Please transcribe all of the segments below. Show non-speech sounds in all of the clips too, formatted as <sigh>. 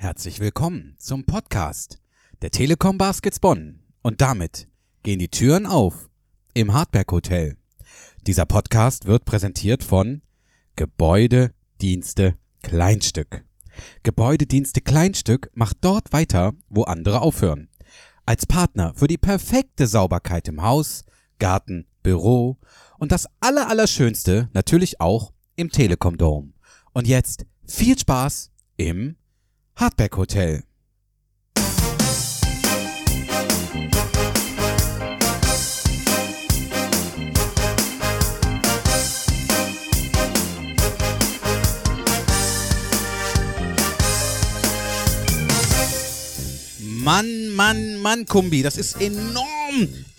Herzlich willkommen zum Podcast der Telekom Baskets Bonn. Und damit gehen die Türen auf im Hardberg Hotel. Dieser Podcast wird präsentiert von Gebäudedienste Kleinstück. Gebäudedienste Kleinstück macht dort weiter, wo andere aufhören. Als Partner für die perfekte Sauberkeit im Haus, Garten, Büro und das Allerallerschönste natürlich auch im Telekom Dome. Und jetzt viel Spaß im Hardback Hotel. Mann, Mann, Mann, Kumbi, das ist enorm,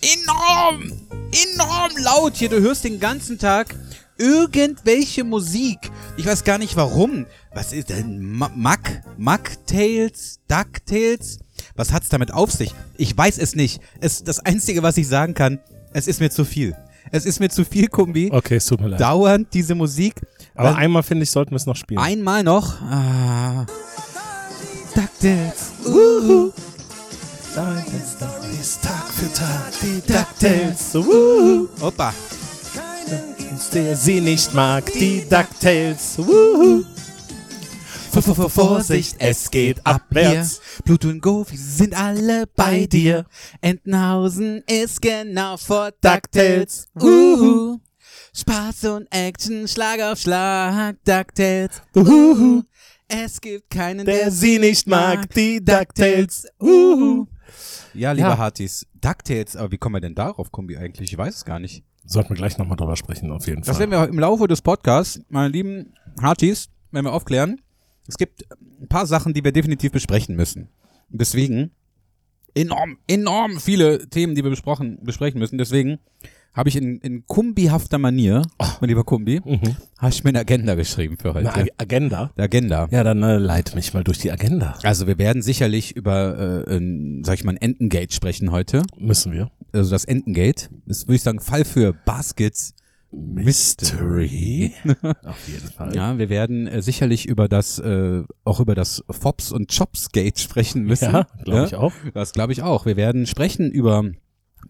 enorm, enorm laut hier. Du hörst den ganzen Tag irgendwelche Musik. Ich weiß gar nicht warum. Was ist denn Mac? Mac-Tales? Duck-Tales? Was hat's damit auf sich? Ich weiß es nicht. Es, das Einzige, was ich sagen kann, es ist mir zu viel. Es ist mir zu viel, Kumbi. Okay, es tut mir leid. Dauernd diese Musik. Aber einmal, finde ich, sollten wir es noch spielen. Einmal noch. Ah. DuckTales. Uhu. Tag für Tag. Die DuckTales. Uhu. Opa der sie nicht mag, die DuckTales. Wuhu. Vorsicht, es geht abwärts. Pluto und Goofy sind alle bei dir. Entenhausen ist genau vor DuckTales. Uhu. Spaß und Action, Schlag auf Schlag, DuckTales. Uhu. Es gibt keinen, der, der sie nicht mag, die DuckTales. Uhu. Ja, lieber ja. Hartis, DuckTales, aber wie kommen wir denn darauf, Kombi eigentlich? Ich weiß es gar nicht. Sollten wir gleich nochmal drüber sprechen, auf jeden das Fall. Das werden wir im Laufe des Podcasts, meine lieben Hartis, wenn wir aufklären. Es gibt ein paar Sachen, die wir definitiv besprechen müssen. Deswegen enorm, enorm viele Themen, die wir besprochen, besprechen müssen. Deswegen habe ich in, in kumbihafter Manier, oh. mein lieber Kumbi, mhm. habe ich mir eine Agenda geschrieben für heute. Eine Agenda? Eine Agenda. Ja, dann äh, leit mich mal durch die Agenda. Also wir werden sicherlich über, äh, ein, sag ich mal, ein Entengate sprechen heute. Müssen wir. Also das Entengate ist, würde ich sagen, Fall für Baskets. Mystery. Auf jeden Fall. Ja, wir werden äh, sicherlich über das, äh, auch über das Fops und Chops Gate sprechen müssen. Ja, glaube ja? ich auch. Das glaube ich auch. Wir werden sprechen über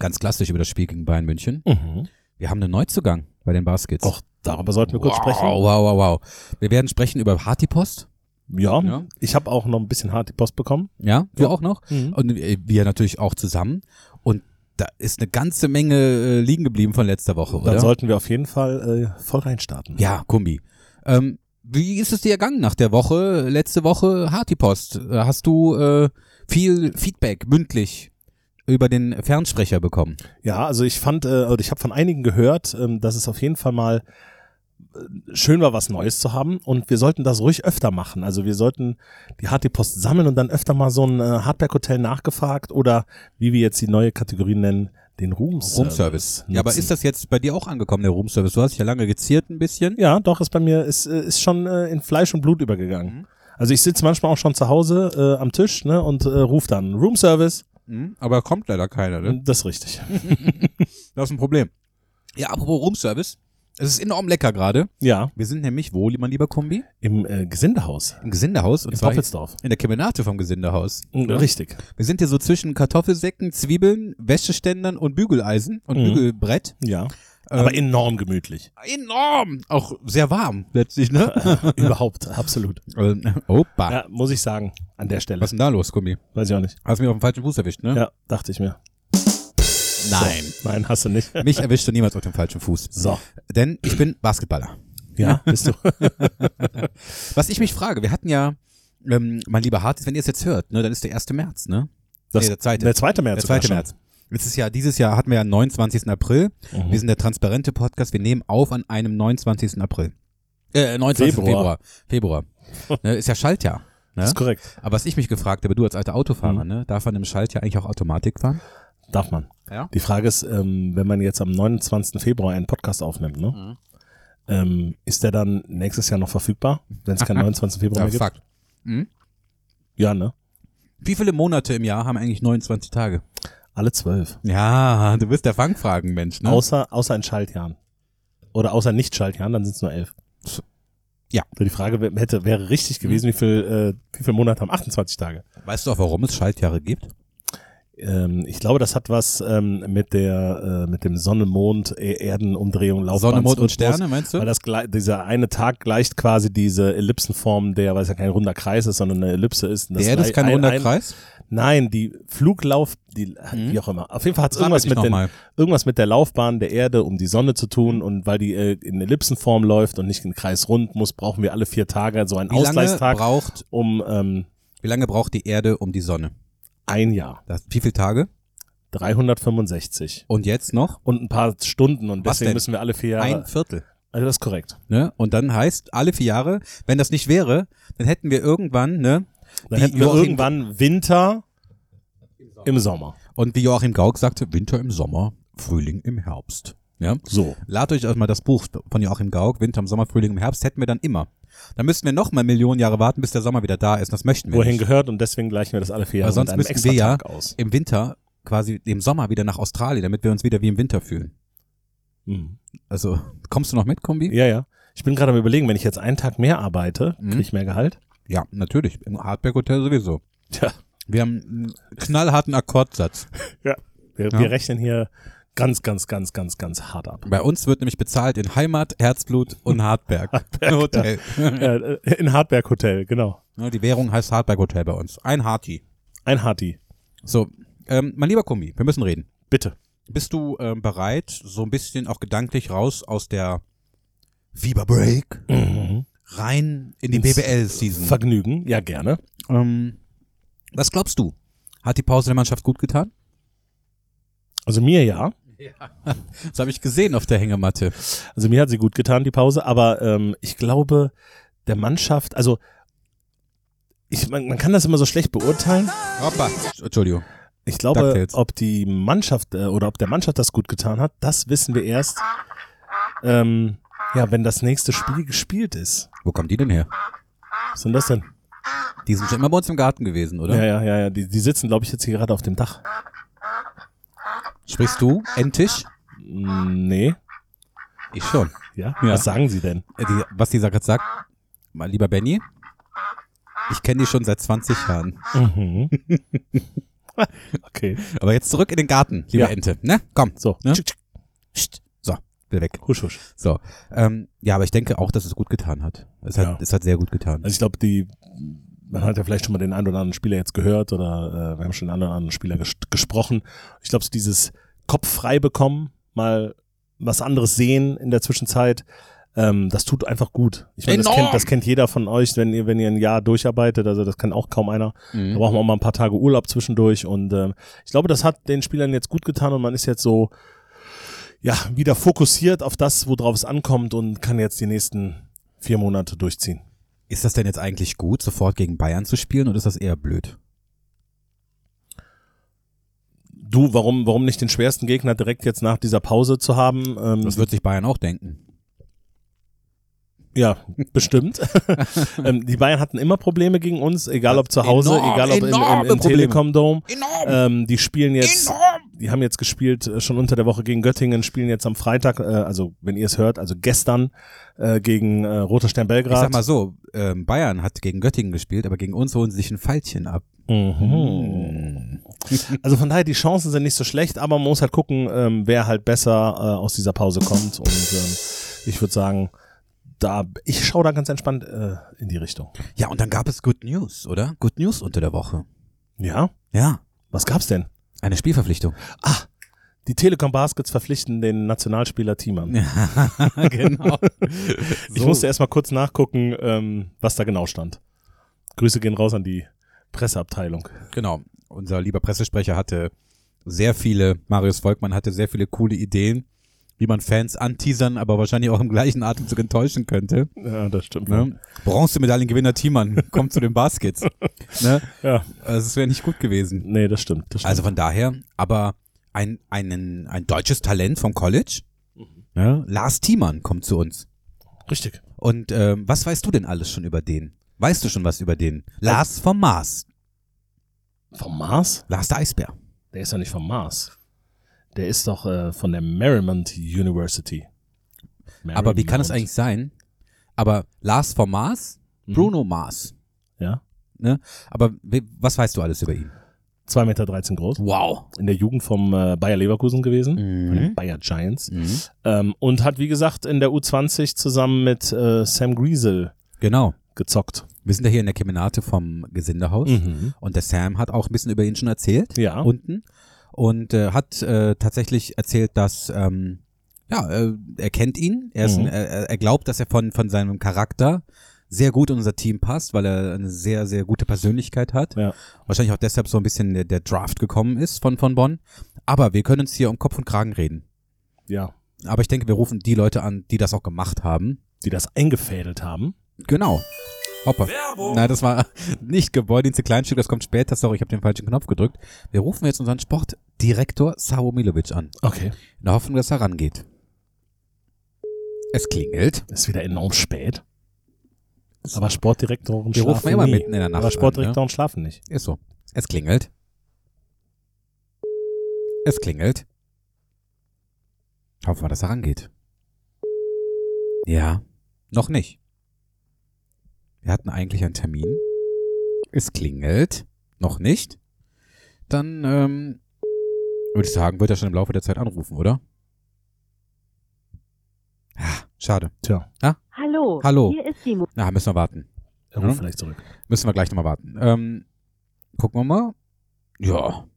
Ganz klassisch über das Spiel gegen Bayern München. Mhm. Wir haben einen Neuzugang bei den Baskets. Auch darüber sollten wir kurz wow, sprechen. Wow, wow, wow. Wir werden sprechen über Hartipost. Ja, ja, ich habe auch noch ein bisschen Hartipost bekommen. Ja, du ja. auch noch. Mhm. Und wir natürlich auch zusammen. Und da ist eine ganze Menge äh, liegen geblieben von letzter Woche, oder? Dann sollten wir auf jeden Fall äh, voll reinstarten. Ja, Kumbi. Ähm, wie ist es dir ergangen nach der Woche, letzte Woche Hartipost? Hast du äh, viel Feedback mündlich über den Fernsprecher bekommen. Ja, also ich fand, äh, oder ich habe von einigen gehört, ähm, dass es auf jeden Fall mal äh, schön war, was Neues zu haben und wir sollten das ruhig öfter machen. Also wir sollten die HT-Post sammeln und dann öfter mal so ein äh, Hardback-Hotel nachgefragt oder wie wir jetzt die neue Kategorie nennen, den Roomservice. Roomservice. Ja, aber ist das jetzt bei dir auch angekommen, der Roomservice? Du hast dich ja lange geziert ein bisschen. Ja, doch, ist bei mir, ist, äh, ist schon äh, in Fleisch und Blut übergegangen. Mhm. Also ich sitze manchmal auch schon zu Hause äh, am Tisch ne, und äh, rufe dann Roomservice. Mhm, aber kommt leider keiner, ne? Das ist richtig. <laughs> das ist ein Problem. Ja, apropos Roomservice. Es ist enorm lecker gerade. Ja. Wir sind nämlich wo, mein lieber Kombi? Im äh, Gesindehaus. Im Gesindehaus. Und in Poppelsdorf. In der Kemenate vom Gesindehaus. Mhm, richtig. Wir sind hier so zwischen Kartoffelsäcken, Zwiebeln, Wäscheständern und Bügeleisen und mhm. Bügelbrett. Ja. Aber ähm, enorm gemütlich. Enorm! Auch sehr warm, letztlich, ne? <laughs> Überhaupt, absolut. Ähm, opa. Ja, muss ich sagen, an der Stelle. Was ist denn da los, Gummi? Weiß ich auch nicht. Hast du mich auf dem falschen Fuß erwischt, ne? Ja, dachte ich mir. Nein. So, nein, hast du nicht. <laughs> Mich erwischt du niemals auf dem falschen Fuß. So. Denn ich bin Basketballer. Ja, bist du. <laughs> Was ich mich frage, wir hatten ja, ähm, mein lieber Hart, wenn ihr es jetzt hört, ne, dann ist der 1. März, ne? Das, nee, der zweite. Der zweite März. Der zweite März. Es ist ja, dieses Jahr hatten wir ja 29. April. Mhm. Wir sind der transparente Podcast. Wir nehmen auf an einem 29. April. Äh, 29. Februar. Februar. <laughs> ne, ist ja Schaltjahr. Ne? Das ist korrekt. Aber was ich mich gefragt habe, du als alter Autofahrer, mhm. ne, darf man im Schaltjahr eigentlich auch Automatik fahren? Darf man. Ja? Die Frage ist, ähm, wenn man jetzt am 29. Februar einen Podcast aufnimmt, ne? Mhm. Ähm, ist der dann nächstes Jahr noch verfügbar, wenn es keinen <laughs> 29. Februar mehr gibt? Mhm. Ja, ne? Wie viele Monate im Jahr haben eigentlich 29 Tage? Alle zwölf. Ja, du bist der Fangfragen-Mensch, ne? Außer, außer in Schaltjahren. Oder außer Nicht-Schaltjahren, dann sind es nur elf. Ja. So, die Frage hätte, wäre richtig gewesen, wie viel, äh, wie viele Monate haben 28 Tage? Weißt du auch, warum es Schaltjahre gibt? Ähm, ich glaube, das hat was ähm, mit der, äh, mit dem Sonne, Mond, E- Erdenumdrehung, Laufbahn. Sonne, Mond und Sterne, meinst du? Weil das dieser eine Tag gleicht quasi diese Ellipsenform, der, weil es ja kein runder Kreis ist, sondern eine Ellipse ist. Der Erde ist kein ein- runder ein- Kreis? Nein, die Fluglauf, die, Mhm. wie auch immer. Auf jeden Fall hat es irgendwas mit, den, irgendwas mit der Laufbahn der Erde um die Sonne zu tun und weil die äh, in Ellipsenform läuft und nicht in Kreis rund muss, brauchen wir alle vier Tage so einen Wie lange Ausgleichstag braucht, um ähm, wie lange braucht die Erde um die Sonne? Ein Jahr. Das, wie viele Tage? 365. Und jetzt noch? Und ein paar Stunden und Was deswegen denn? müssen wir alle vier Jahre. Ein Viertel. also das ist korrekt. Ne? Und dann heißt, alle vier Jahre, wenn das nicht wäre, dann hätten wir irgendwann, ne? Dann hätten wir Joachim- irgendwann Winter im Sommer. Und wie Joachim Gauck sagte, Winter im Sommer, Frühling im Herbst. Ja? So. Lad euch auch mal das Buch von Joachim Gauck, Winter im Sommer, Frühling im Herbst, hätten wir dann immer. Dann müssten wir noch mal Millionen Jahre warten, bis der Sommer wieder da ist. Das möchten wir Wohin nicht. gehört und deswegen gleichen wir das alle vier Jahre Weil sonst müssten extra wir ja aus. im Winter quasi im Sommer wieder nach Australien, damit wir uns wieder wie im Winter fühlen. Mhm. Also, kommst du noch mit, Kombi? Ja, ja. Ich bin gerade am überlegen, wenn ich jetzt einen Tag mehr arbeite, Mhm. kriege ich mehr Gehalt? Ja, natürlich. Im Hardback Hotel sowieso. Tja. Wir haben einen knallharten Akkordsatz. <laughs> Ja. Wir, Ja. wir rechnen hier ganz, ganz, ganz, ganz, ganz hart ab. Bei uns wird nämlich bezahlt in Heimat, Herzblut und <laughs> Hardberg. Hotel. <laughs> Ja, äh, in Hartberg Hotel, genau. Die Währung heißt Hardberg Hotel bei uns. Ein Harti. Ein Harti. So, ähm, mein lieber Kombi, wir müssen reden. Bitte. Bist du ähm, bereit, so ein bisschen auch gedanklich raus aus der Fieberbreak rein in die BBL-Season? Vergnügen, ja gerne. Ähm, was glaubst du? Hat die Pause der Mannschaft gut getan? Also mir ja. <laughs> Das habe ich gesehen auf der Hängematte. Also mir hat sie gut getan, die Pause, aber ähm, ich glaube, der Mannschaft, also ich, man, man kann das immer so schlecht beurteilen. Hoppa. Entschuldigung. Ich glaube, ob die Mannschaft äh, oder ob der Mannschaft das gut getan hat, das wissen wir erst, ähm, ja, wenn das nächste Spiel gespielt ist. Wo kommen die denn her? Was denn das denn? Die sind schon immer bei uns im Garten gewesen, oder? Ja, ja, ja, ja. Die, die sitzen, glaube ich, jetzt hier gerade auf dem Dach. Sprichst du Entisch? Nee. Ich schon. Ja? Ja. Was sagen sie denn? Äh, Die, was dieser gerade sagt, mein lieber Benny, ich kenne die schon seit 20 Jahren. Mhm. <laughs> okay. Aber jetzt zurück in den Garten, lieber Ja. Ente. Ne? Komm. So. Ne? So, will weg. Husch, husch. So. Ähm, ja, aber ich denke auch, dass es gut getan hat. Es hat, Ja. es hat sehr gut getan. Also ich glaube, die, man hat ja vielleicht schon mal den einen oder anderen Spieler jetzt gehört oder äh, wir haben schon den einen oder anderen Spieler ges gesprochen. Ich glaube, so dieses Kopf frei bekommen, mal was anderes sehen in der Zwischenzeit, ähm, das tut einfach gut. Ich meine, das kennt, das kennt jeder von euch, wenn ihr, wenn ihr ein Jahr durcharbeitet, also das kann auch kaum einer. Da Mhm. braucht man auch mal ein paar Tage Urlaub zwischendurch und ähm, ich glaube, das hat den Spielern jetzt gut getan und man ist jetzt so ja wieder fokussiert auf das, worauf es ankommt und kann jetzt die nächsten vier Monate durchziehen. Ist das denn jetzt eigentlich gut, sofort gegen Bayern zu spielen oder ist das eher blöd? Du, warum, warum nicht den schwersten Gegner direkt jetzt nach dieser Pause zu haben? Ähm, Das wird sich Bayern auch denken. Ja, bestimmt. <laughs> ähm, die Bayern hatten immer Probleme gegen uns, egal ob zu Hause, Enorm, egal ob im, im, im. Telekom Dome. Enorm! Ähm, die spielen jetzt, die haben jetzt gespielt äh, schon unter der Woche gegen Göttingen, spielen jetzt am Freitag, äh, also wenn ihr es hört, also gestern äh, gegen äh, Roter Stern Belgrad. Ich sag mal so, ähm, Bayern hat gegen Göttingen gespielt, aber gegen uns holen sie sich ein Pfeilchen ab. Mhm. Also von daher, die Chancen sind nicht so schlecht, aber man muss halt gucken, ähm, wer halt besser äh, aus dieser Pause kommt. Und ähm, ich würde sagen, da ich schaue da ganz entspannt äh, in die Richtung. Ja, und dann gab es Good News, oder? Good News unter der Woche. Ja? Ja, Was gab's denn? eine Spielverpflichtung. Ah, die Telekom Baskets verpflichten den Nationalspieler Thiemann. <laughs> genau. <laughs> Ich musste erst mal kurz nachgucken, ähm, was da genau stand. Grüße gehen raus an die Presseabteilung. Genau. Unser lieber Pressesprecher hatte sehr viele, Marius Volkmann hatte sehr viele coole Ideen, wie man Fans anteasern, aber wahrscheinlich auch im gleichen Atemzug enttäuschen könnte. Ja, das stimmt. Ne? Bronzemedaillengewinner Thiemann kommt zu den Baskets. <laughs> Ne? Ja, Also es wäre nicht gut gewesen. nee, das stimmt. Das stimmt. Also von daher, aber ein, einen, ein deutsches Talent vom College, ne? Lars Thiemann kommt zu uns. richtig. Und ähm, was weißt du denn alles schon über den? Weißt du schon was über den? Lars vom Mars. Vom Mars? Lars der Eisbär. Der ist doch nicht vom Mars. Der ist doch äh, von der Marymount University. Aber wie kann es eigentlich sein? Aber Lars vom Mars, Mhm. Bruno Mars. Ja. Ne? Aber was weißt du alles über ihn? 2,13 Meter groß. Wow. In der Jugend vom äh, Bayer Leverkusen gewesen. Von den Mhm. Bayer Giants. Mhm. Ähm, und hat, wie gesagt, in der U20 zusammen mit äh, Sam Griesel Genau. gezockt. Wir sind ja hier in der Kemenate vom Gesindehaus. Mhm. Und der Sam hat auch ein bisschen über ihn schon erzählt. Ja. Unten. Und äh, hat äh, tatsächlich erzählt, dass ähm, ja, äh, er kennt ihn. Er, ist Mhm. ein, er, er glaubt, dass er von, von seinem Charakter sehr gut in unser Team passt, weil er eine sehr, sehr gute Persönlichkeit hat. Ja. Wahrscheinlich auch deshalb so ein bisschen der, der Draft gekommen ist von, von Bonn. Aber wir können uns hier um Kopf und Kragen reden. ja. Aber ich denke, wir rufen die Leute an, die das auch gemacht haben. Die das eingefädelt haben. Genau. Hoppa. Nein, das war <laughs> nicht Gebäudedienste Kleinstück, das kommt später. Sorry, ich habe den falschen Knopf gedrückt. Wir rufen jetzt unseren Sportdirektor Savo Milovic an. Okay. In der Hoffnung, dass er rangeht. Es klingelt. Ist wieder enorm spät. Aber Sportdirektoren Wir schlafen rufen immer nie. mitten in der Nacht Aber an, Sportdirektoren schlafen nicht. Ist so. Es klingelt. Es klingelt. Hoffen wir, dass er rangeht. Ja, noch nicht. Wir hatten eigentlich einen Termin. Es klingelt. Noch nicht. Dann, ähm, würde ich sagen, wird er schon im Laufe der Zeit anrufen, oder? Ah, schade. Tja, Hallo. Hallo. Hier ist die Mu Na, müssen wir warten. er ruft Ja. vielleicht zurück. Müssen wir gleich nochmal warten. Ähm, gucken wir mal. Ja.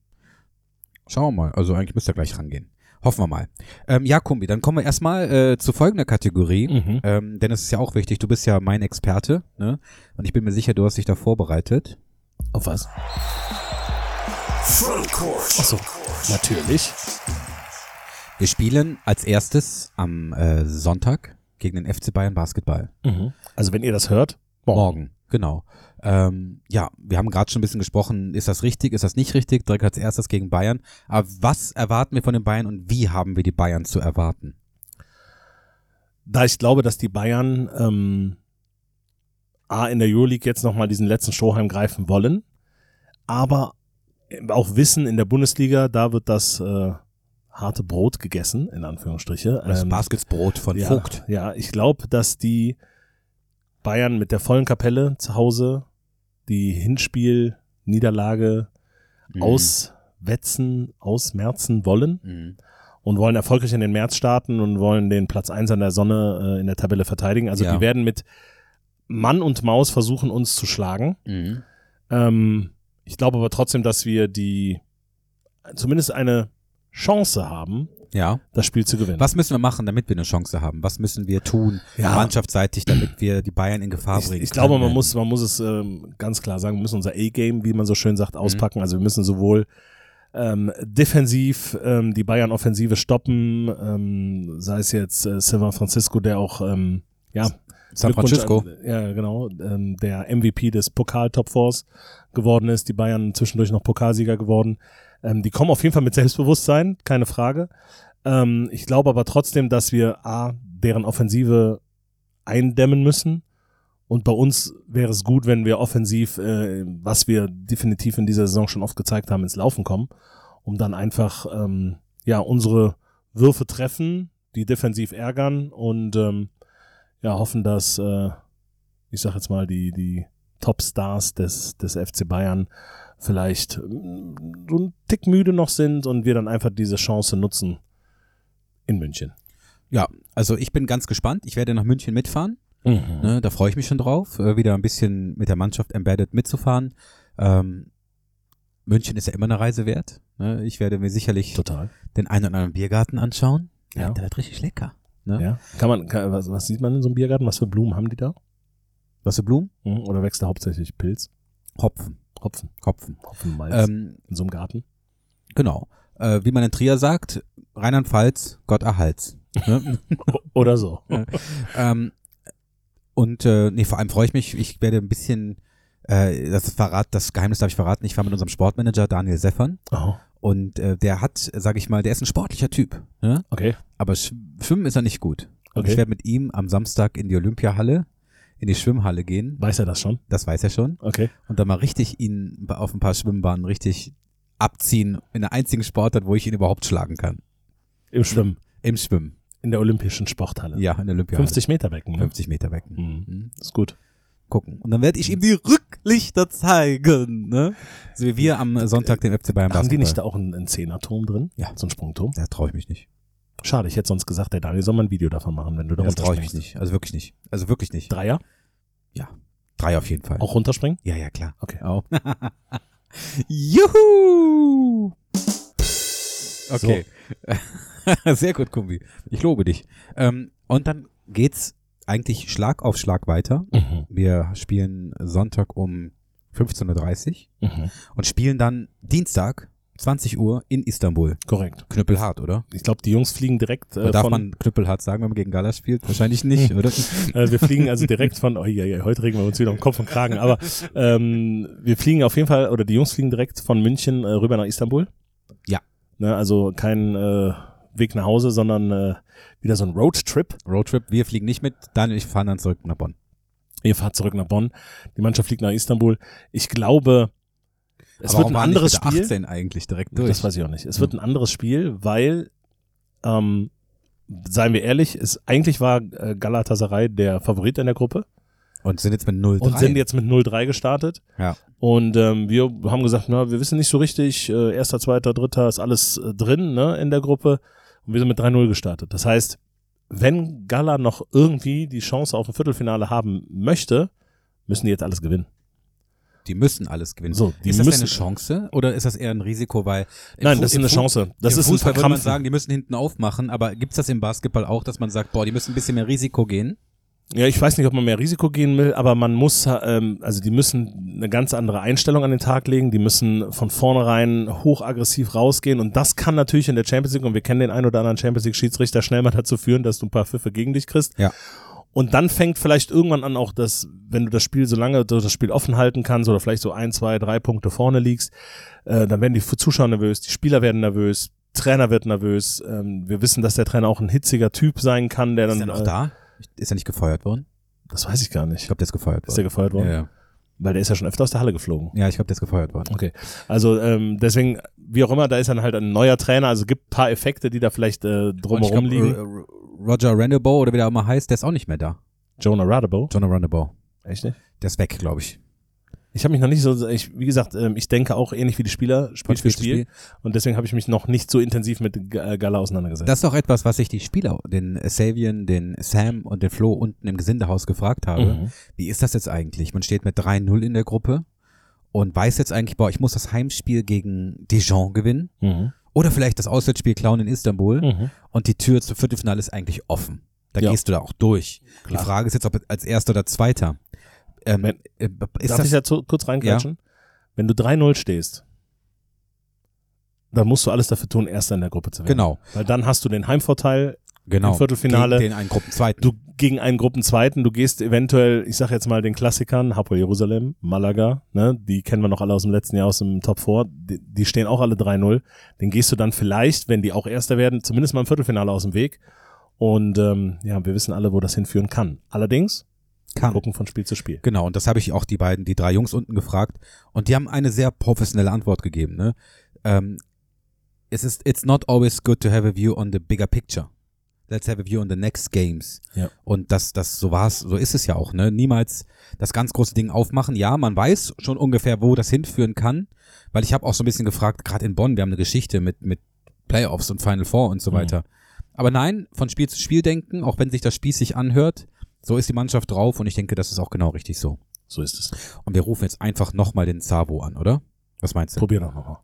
Schauen wir mal. Also eigentlich müsste er gleich rangehen. Hoffen wir mal. Ähm, ja, Kumbi, dann kommen wir erstmal äh, zu folgender Kategorie. Mhm. Ähm, denn es ist ja auch wichtig, du bist ja mein Experte, ne? Und ich bin mir sicher, du hast dich da vorbereitet. Auf was? Achso, natürlich. Wir spielen als erstes am äh, Sonntag gegen den FC Bayern Basketball. Mhm. Also wenn ihr das hört, morgen. Morgen, genau. Ähm, ja, wir haben gerade schon ein bisschen gesprochen, ist das richtig, ist das nicht richtig, direkt als erstes gegen Bayern. Aber was erwarten wir von den Bayern und wie haben wir die Bayern zu erwarten? Da ich glaube, dass die Bayern ähm, A in der Euroleague jetzt nochmal diesen letzten Strohhalm greifen wollen, aber auch wissen, in der Bundesliga, da wird das äh, harte Brot gegessen, in Anführungsstriche. Das Ähm, Basketsbrot von ja, Vogt. Ja, ich glaube, dass die Bayern mit der vollen Kapelle zu Hause die Hinspiel-Niederlage Mhm. auswetzen, ausmerzen wollen Mhm. und wollen erfolgreich in den März starten und wollen den Platz 1 an der Sonne äh, in der Tabelle verteidigen. Also Ja. die werden mit Mann und Maus versuchen, uns zu schlagen. Mhm. Ähm, ich glaube aber trotzdem, dass wir die zumindest eine Chance haben, Ja. das Spiel zu gewinnen. Was müssen wir machen, damit wir eine Chance haben? Was müssen wir tun, Ja. mannschaftsseitig, damit wir die Bayern in Gefahr Ich, bringen? ich glaube, man muss, man muss es ähm, ganz klar sagen, wir müssen unser A-Game, wie man so schön Mhm. sagt, auspacken. Also wir müssen sowohl ähm, defensiv ähm, die Bayern-Offensive stoppen, ähm, sei es jetzt äh, Silva Francisco, der auch ähm, ja, San Francisco. An, ja, genau, ähm, der MVP des Pokal-Top Fours geworden ist, die Bayern zwischendurch noch Pokalsieger geworden. Ähm, die kommen auf jeden Fall mit Selbstbewusstsein, keine Frage. Ähm, ich glaube aber trotzdem, dass wir A, deren Offensive eindämmen müssen. Und bei uns wäre es gut, wenn wir offensiv, äh, was wir definitiv in dieser Saison schon oft gezeigt haben, ins Laufen kommen, um dann einfach ähm, ja unsere Würfe treffen, die defensiv ärgern und ähm, ja hoffen, dass äh, ich sag jetzt mal die die Topstars des des FC Bayern vielleicht ähm, so ein Tick müde noch sind und wir dann einfach diese Chance nutzen in München. Ja, also ich bin ganz gespannt. Ich werde nach München mitfahren. Mhm. Ne, da freue ich mich schon drauf, äh, wieder ein bisschen mit der Mannschaft embedded mitzufahren. Ähm, München ist ja immer eine Reise wert. Ne? Ich werde mir sicherlich Total. den einen oder anderen Biergarten anschauen. Ja. der wird richtig lecker. Ne? Ja. Kann man, kann, was, was sieht man in so einem Biergarten? Was für Blumen haben die da? Was für Blumen? Mhm. Oder wächst da hauptsächlich Pilz? Hopfen. Hopfen. Hopfen. Hopfenmalz Ähm, in so einem Garten. genau. Äh, wie man in Trier sagt, Rheinland-Pfalz, Gott erhalts. Ne? <laughs> Oder so. ähm, und äh, nee, vor allem freue ich mich, ich werde ein bisschen, äh, das verrat, das Geheimnis darf ich verraten, ich war mit unserem Sportmanager Daniel Seffern Oh, und äh, der hat, sage ich mal, der ist ein sportlicher Typ, ne? okay. aber Sch Schwimmen ist er nicht gut. Und Okay. ich werde mit ihm am Samstag in die Olympiahalle, in die Schwimmhalle gehen, Weiß er das schon? das weiß er schon, Okay. und dann mal richtig ihn auf ein paar Schwimmbahnen richtig abziehen, in der einzigen Sportart, wo ich ihn überhaupt schlagen kann. Im Schwimmen. Im Schwimmen. In der Olympischen Sporthalle. Ja, in der Olympiade. 50 Meter Becken. Ne? 50 Meter Becken. Mhm. Mhm. Ist gut. Gucken. Und dann werde ich ihm die Rücklichter zeigen. Ne? So wie wir am Sonntag den FC Bayern Haben die Basketball. nicht da auch einen, einen Zehnerturm drin? Ja. So einen Sprungturm? Da traue ich mich nicht. Schade, ich hätte sonst gesagt, der Daniel soll mal ein Video davon machen, wenn du da Das traue ich mich nicht. Also wirklich nicht. Also wirklich nicht. Dreier? Drei auf jeden Fall. Auch runterspringen? Ja, ja, klar. Okay. Auch. <laughs> Juhu! Okay. <laughs> Sehr gut, Kumbi. Ich lobe dich. Ähm, und dann geht's eigentlich Schlag auf Schlag weiter. Mhm. Wir spielen Sonntag um 15.30 Uhr Mhm. und spielen dann Dienstag 20 Uhr in Istanbul. Korrekt. Knüppelhart, oder? Ich glaube, die Jungs fliegen direkt äh, darf von, man Knüppelhart sagen, wenn man gegen Gala spielt? Wahrscheinlich nicht, oder? <laughs> äh, wir fliegen also direkt von, oh ja, ja, heute regen wir uns wieder um Kopf und Kragen, aber ähm, wir fliegen auf jeden Fall, oder die Jungs fliegen direkt von München äh, rüber nach Istanbul. Ja. Ne, also kein äh, Weg nach Hause, sondern äh, wieder so ein Roadtrip. Roadtrip, wir fliegen nicht mit, Daniel ich fahren dann zurück nach Bonn. Ihr fahrt zurück nach Bonn. Die Mannschaft fliegt nach Istanbul. Ich glaube, es Aber wird ein anderes Spiel. 18 eigentlich direkt durch. Das weiß ich auch nicht. Es wird ein anderes Spiel, weil, ähm, seien wir ehrlich, es, eigentlich war äh, Galatasaray der Favorit in der Gruppe und sind jetzt mit 0-3. und sind jetzt mit 0-3 gestartet. Ja. Und ähm, wir haben gesagt, na, wir wissen nicht so richtig, äh, erster, zweiter, dritter ist alles äh, drin ne, in der Gruppe. Und wir sind mit 3-0 gestartet. Das heißt, wenn Gala noch irgendwie die Chance auf ein Viertelfinale haben möchte, müssen die jetzt alles gewinnen. Die müssen alles gewinnen. So, die ist das müssen- eine Chance oder ist das eher ein Risiko? Weil Nein, Fu- das ist eine Fu- Chance. Das Im ist ein Fußball würde man Verkrampfen. sagen, die müssen hinten aufmachen, aber gibt's das im Basketball auch, dass man sagt, boah, die müssen ein bisschen mehr Risiko gehen? Ja, ich weiß nicht, ob man mehr Risiko gehen will, aber man muss, ähm, also die müssen eine ganz andere Einstellung an den Tag legen. Die müssen von vornherein hochaggressiv rausgehen und das kann natürlich in der Champions League und wir kennen den ein oder anderen Champions League Schiedsrichter schnell mal dazu führen, dass du ein paar Pfiffe gegen dich kriegst. Ja. Und dann fängt vielleicht irgendwann an auch das, wenn du das Spiel, solange du das Spiel offen halten kannst oder vielleicht so ein, zwei, drei Punkte vorne liegst, äh, dann werden die Zuschauer nervös, die Spieler werden nervös, Trainer wird nervös. Ähm, wir wissen, dass der Trainer auch ein hitziger Typ sein kann, der Ist dann. er noch äh, da? Ist er nicht gefeuert worden? Das weiß ich gar nicht. Ich glaube, der ist gefeuert Ist der worden. gefeuert worden? ja, ja. Weil der ist ja schon öfter aus der Halle geflogen. ja, ich glaube, der ist gefeuert worden. Okay. Also ähm, deswegen, wie auch immer, da ist dann halt ein neuer Trainer. Also gibt ein paar Effekte, die da vielleicht äh, drumherum glaub, liegen. Roger Randebo oder wie der auch mal heißt, der ist auch nicht mehr da. Jonah Radebo. John Randebo. Echt nicht? Der ist weg, glaube ich. Ich habe mich noch nicht so, ich, wie gesagt, ähm, ich denke auch ähnlich wie die Spieler, Spiel für Spiel Spiel. Und deswegen habe ich mich noch nicht so intensiv mit äh, Gala auseinandergesetzt. Das ist auch etwas, was ich die Spieler, den Savian, den Sam und den Flo unten im Gesindehaus gefragt habe. Mhm. Wie ist das jetzt eigentlich? Man steht mit 3-0 in der Gruppe und weiß jetzt eigentlich, boah, ich muss das Heimspiel gegen Dijon gewinnen Mhm. Oder vielleicht das Auswärtsspiel klauen in Istanbul Mhm. und die Tür zum Viertelfinale ist eigentlich offen. Da Ja. gehst du da auch durch. Klar. Die Frage ist jetzt, ob als erster oder zweiter. Ähm, Wenn- äh, ist Darf das ich da zu, kurz reingrätschen? Wenn du 3-0 stehst, dann musst du alles dafür tun, Erster in der Gruppe zu werden. genau, Weil dann hast du den Heimvorteil, genau. Im Viertelfinale- Gegen einen Gruppenzweiten. du gegen einen Gruppenzweiten, du gehst eventuell, ich sag jetzt mal den Klassikern, Hapoel Jerusalem, Malaga, ne, die kennen wir noch alle aus dem letzten Jahr aus dem Top 4, die, die stehen auch alle 3-0, den gehst du dann vielleicht, wenn die auch Erster werden, zumindest mal im Viertelfinale aus dem Weg und ähm, ja, wir wissen alle, wo das hinführen kann. Allerdings, kann. gucken von Spiel zu Spiel. Genau, und das habe ich auch die beiden, die drei Jungs unten gefragt und die haben eine sehr professionelle Antwort gegeben. Ne? Ähm, es ist, it's not always good to have a view on the bigger picture. Let's have a view on the next games. Ja. Und das, das, so war's, so ist es ja auch, ne? Niemals das ganz große Ding aufmachen. Ja, man weiß schon ungefähr, wo das hinführen kann, weil ich habe auch so ein bisschen gefragt, gerade in Bonn, wir haben eine Geschichte mit, mit Playoffs und Final Four und so Mhm. weiter. Aber nein, von Spiel zu Spiel denken, auch wenn sich das spießig anhört, so ist die Mannschaft drauf und ich denke, das ist auch genau richtig so. So ist es. Und wir rufen jetzt einfach nochmal den Savo an, oder? Was meinst du? Probier doch nochmal.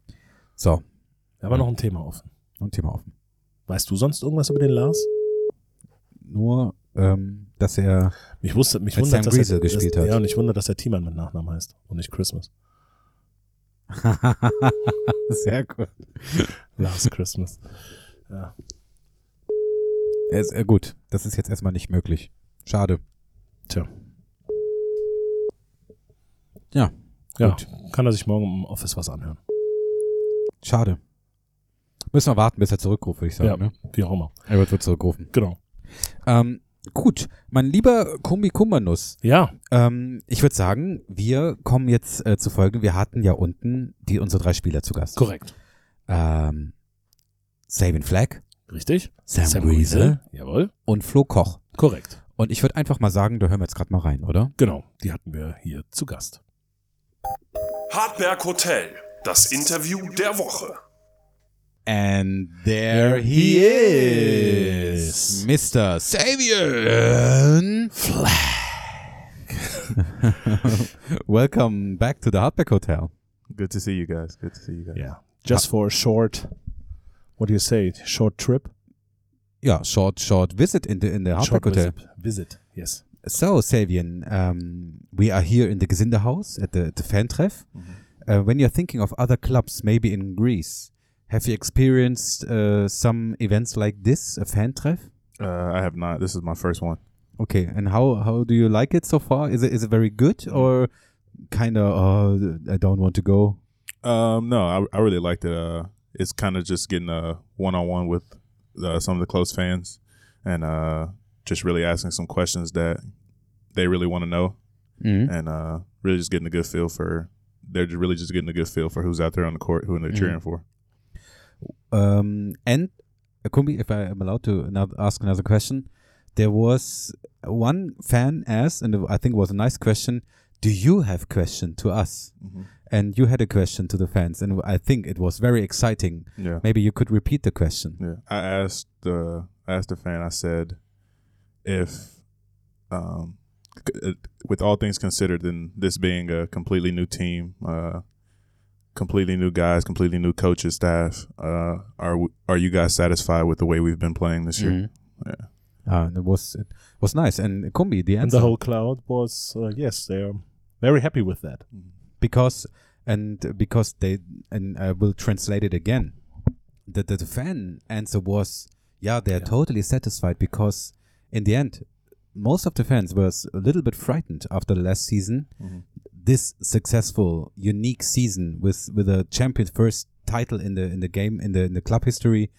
So, Wir haben noch ein Thema offen. ein Thema offen. Weißt du sonst irgendwas über den Lars? Nur, ähm, dass er, Mich wusste, mich wundert, Sam er, gespielt dass, hat. Ja, und ich wundere, dass er Thiemann mit Nachnamen heißt und nicht Christmas. <laughs> sehr gut. Last Christmas. Ja. Er ist, äh, gut, das ist jetzt erstmal nicht möglich. Schade. Tja. Ja, Ja, Gut. kann er sich morgen im Office was anhören. schade. Müssen wir warten, bis er zurückruft, würde ich sagen. Ja. Ne? Wie auch immer. Er wird, wird zurückrufen. Genau. Ähm, gut, mein lieber Kumbi Kummernuss, Ja, ähm, ich würde sagen, wir kommen jetzt äh, zu Folge. Wir hatten ja unten die unsere drei Spieler zu Gast. korrekt. Ähm, Sabin Flag, Richtig? Sam, Sam Riesel. Jawohl. und Flo Koch. Korrekt. Und ich würde einfach mal sagen, da hören wir jetzt gerade mal rein, oder? Genau. Die hatten wir hier zu Gast. Hartberg Hotel, das Interview der Woche. And there he is, Mr. Savian Flag. <laughs> Welcome back to the Hardback Hotel. Good to see you guys. Good to see you guys. Yeah. Just for a short, what do you say? Short trip? Yeah, short, short visit in the in the Hardback Hotel. visit. Visit. Yes. So, Savian, um, we are here in the Gesindehaus at the, the Fan-Treff. Uh, when you're thinking of other clubs, maybe in Greece, have you experienced uh, some events like this, a Fan-Treff? Uh, I have not. This is my first one. Okay, and how how do you like it so far? Is it is it very good or kind of oh I don't want to go? Um, no, I, I really liked it. Uh, it's kind of just getting a one on one with uh, some of the close fans, and uh, just really asking some questions that they really want to know, Mhm. and uh, really just getting a good feel for. They're just really just getting a good feel for who's out there on the court, who they're Mhm. cheering for. Um, and Kumbi, if I am allowed to ask another question, there was one fan asked, and I think it was a nice question. Do you have question to us? Mhm. And you had a question to the fans, and I think it was very exciting. Yeah. Maybe you could repeat the question. Yeah, I asked the I asked the fan. I said, if, um, c- uh, with all things considered, then this being a completely new team, uh, completely new guys, completely new coaches, staff, uh, are are you guys satisfied with the way we've been playing this year? Mhm. Yeah. Uh, and it was it was nice. And Kumbi, the And the whole crowd was, uh, yes, they are very happy with that. because and because they and I will translate it again. The the, the fan answer was yeah they're totally satisfied because in the end most of the fans was a little bit frightened after the last season. This successful, unique season with with a champion first title in the in the game in the in the club history.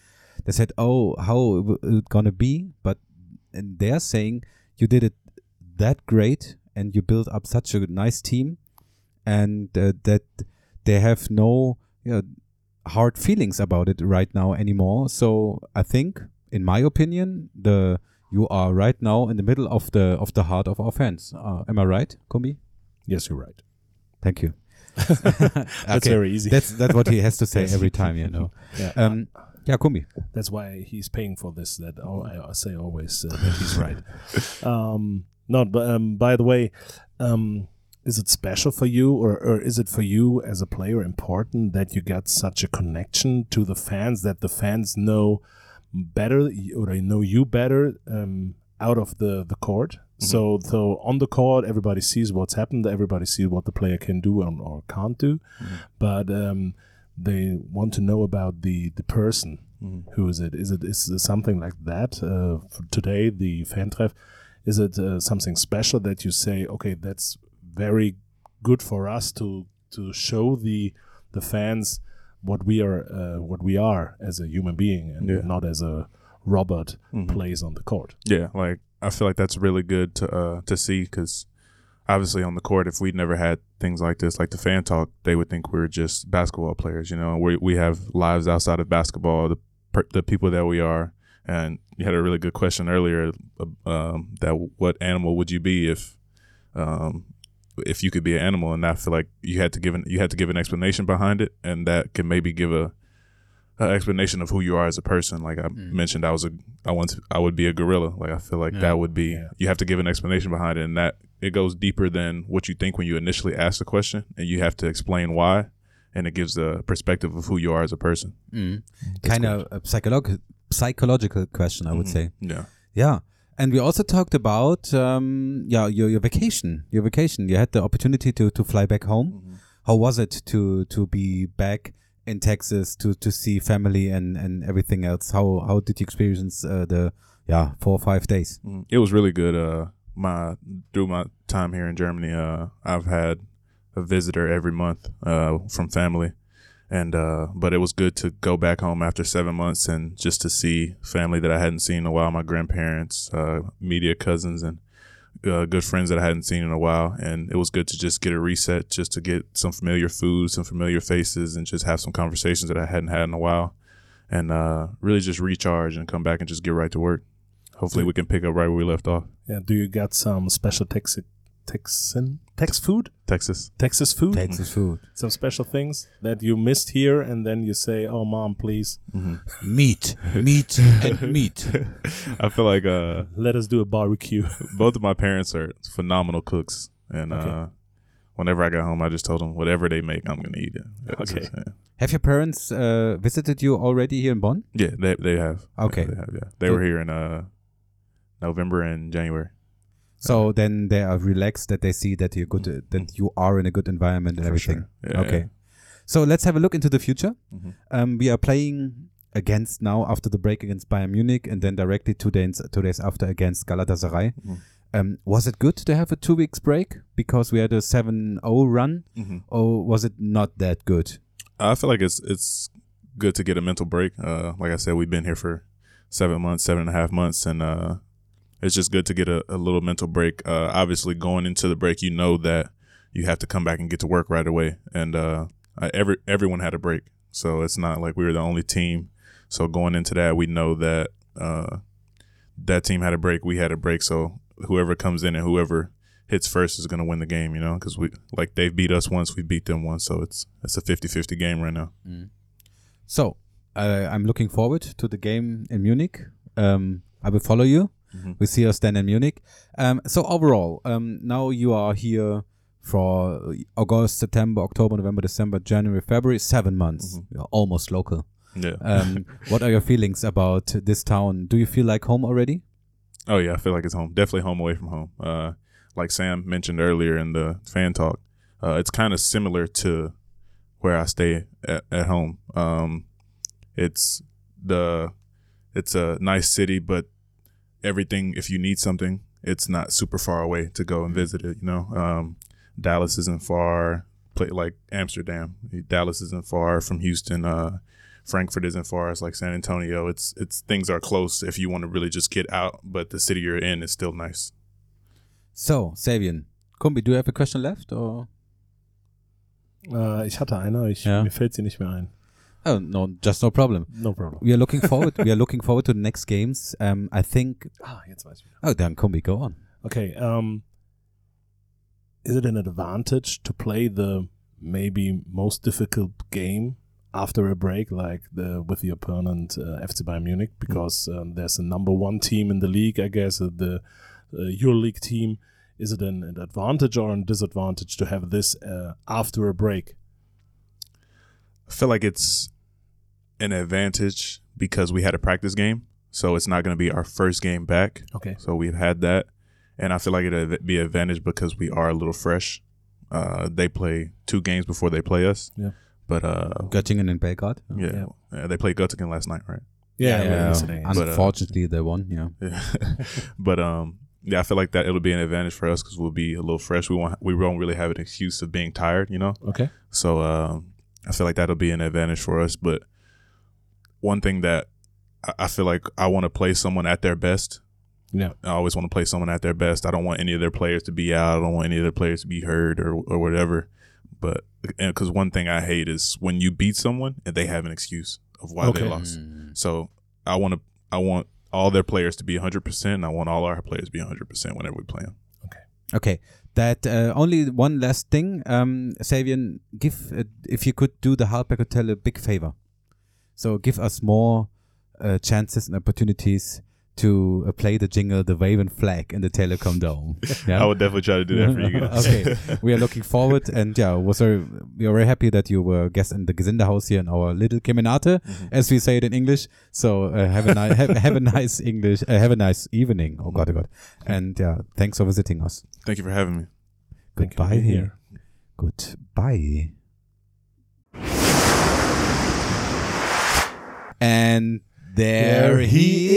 They said, "Oh, how it gonna be?" But and they're saying you did it that great and you built up such a nice team and uh, that they have no you know, hard feelings about it right now anymore. So I think, in my opinion, the you are right now in the middle of the of the heart of our fans. Uh, am I right, Kumbi? Yes, you're right. Thank you. <laughs> That's very easy. That's that's what he has to say <laughs> every time, you know. Yeah. Um, yeah, Kumbi. That's why he's paying for this. That oh, I I say always uh, that he's right. <laughs> um, no, but um, by the way, um, is it special for you, or, or is it for you as a player important that you get such a connection to the fans that the fans know better or they know you better um, out of the the court? So so on the court, everybody sees what's happened. Everybody sees what the player can do or, or can't do, but um, they want to know about the the person. Who is it? Is it is it something like that? Uh, for today, the fan treff, is it uh, something special that you say, okay, that's very good for us to to show the the fans what we are uh, what we are as a human being and Yeah. not as a robot plays on the court. Yeah, like I feel like that's really good to uh to see because obviously on the court, if we'd never had things like this, like the fan talk, they would think we were just basketball players. You know, we we have lives outside of basketball. The the people that we are, and you had a really good question earlier. Um, that what animal would you be if um if you could be an animal? And I feel like you had to give an you had to give an explanation behind it, and that can maybe give a an explanation of who you are as a person. Like I mm-hmm. mentioned, I was a I want to, I would be a gorilla. Like I feel like that would be you have to give an explanation behind it, and that it goes deeper than what you think when you initially ask the question, and you have to explain why, and it gives the perspective of who you are as a person. Mm-hmm. Kind of a psycholog- psychological question, I would mm-hmm. say. Yeah. Yeah. And we also talked about um, yeah your, your vacation. Your vacation. You had the opportunity to, to fly back home. How was it to to be back in Texas to, to see family and, and everything else? How how did you experience uh, the yeah four or five days? Mm, It was really good. Uh, my through my time here in Germany, uh, I've had a visitor every month uh, from family, and uh, but it was good to go back home after seven months and just to see family that I hadn't seen in a while. My grandparents, uh, media cousins, and uh, good friends that I hadn't seen in a while, and it was good to just get a reset, just to get some familiar food, some familiar faces, and just have some conversations that I hadn't had in a while. and uh, really just recharge and come back and just get right to work. Hopefully, we can pick up right where we left off. Yeah. Do you got some special Tex Texan Tex food? Texas. Texas food? Texas food. Some special things that you missed here, and then you say, "Oh, mom, please Meat, meat, and meat. <laughs> I feel like uh, let us do a barbecue." <laughs> both of my parents are phenomenal cooks, and Okay. uh, whenever I got home, I just told them whatever they make, I'm gonna eat it. It's Okay. just, yeah. Have your parents uh, visited you already here in Bonn? Yeah, they they have. Okay. Yeah, they have. Yeah, they were here in uh November and January. So then they are relaxed that they see that you're good uh, that you are in a good environment and For everything. sure. Yeah, okay. So let's have a look into the future. Mhm. Um, we are playing against now after the break against Bayern Munich and then directly two days two days after against Galatasaray. Mhm. Um, was it good to have a two weeks break because we had a 7-0 run, Mhm. or was it not that good? I feel like it's it's good to get a mental break. Uh, like I said, we've been here for seven months, seven and a half months, and uh, it's just good to get a, a little mental break. Uh, obviously, going into the break, you know that you have to come back and get to work right away, and uh, every everyone had a break, so it's not like we were the only team. So going into that, we know that uh, that team had a break, we had a break. So whoever comes in and whoever hits first is going to win the game, you know, because we like they've beat us once, we beat them once, so it's it's a 50-50 game right now. So uh, I'm looking forward to the game in Munich. Um, I will follow you. Mhm. We see us then in Munich. Um, so overall, um, now you are here for August, September, October, November, December, January, February, seven months. You're almost local. Yeah. Um, <laughs> what are your feelings about this town? Do you feel like home already? oh yeah, I feel like it's home. Definitely home away from home. Uh, like Sam mentioned earlier in the fan talk, uh, it's kind of similar to where I stay at, at home. Um, it's the it's a nice city, but everything if you need something, it's not super far away to go and visit it. You know, um, Dallas isn't far. Like Amsterdam. Dallas isn't far from Houston. Uh, Frankfurt isn't far. It's like San Antonio. It's it's things are close if you want to really just get out, but the city you're in is still nice. So, Sabian, Kumbi, do you have a question left? Or Äh, ich hatte eine, ich, Ja. mir fällt sie nicht mehr ein. Oh no, just no problem. No problem. We are looking forward. we are looking forward to the next games. Um, I think. Ah, jetzt weiß ich. Oh, then Kumbi, go on. Okay. Um, is it an advantage to play the maybe most difficult game after a break, like the with the opponent uh, FC Bayern Munich, because um, there's a number one team in the league, I guess, uh, the uh, EuroLeague team. Is it an, an advantage or a disadvantage to have this uh, after a break? I feel like it's an advantage because we had a practice game, so it's not going to be our first game back. Okay. So we've had that, and I feel like it'd be an advantage because we are a little fresh. Uh, they play two games before they play us. Yeah. But uh, Göttingen and Belgrade. yeah, yeah, they played Göttingen last night, right? Yeah, Yeah, yesterday. But, uh, Unfortunately, they won. Yeah. <laughs> Yeah. but um, yeah, I feel like that it'll be an advantage for us because we'll be a little fresh. We won't we won't really have an excuse of being tired, you know. okay. So um, I feel like that'll be an advantage for us. But one thing that I- I feel like I want to play someone at their best. Yeah. I always want to play someone at their best. I don't want any of their players to be out. I don't want any of their players to be hurt or or whatever. But because one thing I hate is when you beat someone and they have an excuse of why Okay. they lost. Mm. So I want to I want all their players to be 100%. And I want all our players to be 100% whenever we play them. Okay. Okay. That uh, only one last thing, um, Savian, give uh, if you could do the Hardback Hotel a big favor. So give us more uh, chances and opportunities to uh, play the jingle, the wave and flag in the Telecom Dome. <laughs> Yeah? I would definitely try to do that for you <laughs> guys. okay, we are looking forward, and yeah, was very, we are very happy that you were guest in the Gesindehaus here in our little Kemenate, as we say it in English. So uh, have a nice <laughs> have, have a nice English, uh, have a nice evening. Oh God, oh God, and yeah, thanks for visiting us. Thank you for having me. Thank you for Goodbye being here. Goodbye. And there, There he he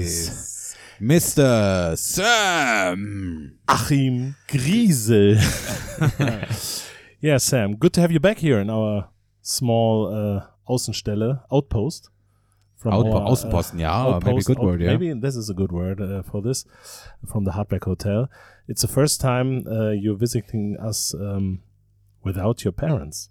is, Mr. Sam. Achim Griesel. <laughs> yeah, Sam, good to have you back here in our small uh, Außenstelle, outpost. From Outpo- our, uh, Außenposten, yeah, maybe outpost, good out- word, yeah. Maybe this is a good word uh, for this, from the Hardback Hotel. It's the first time uh, you're visiting us um, without your parents.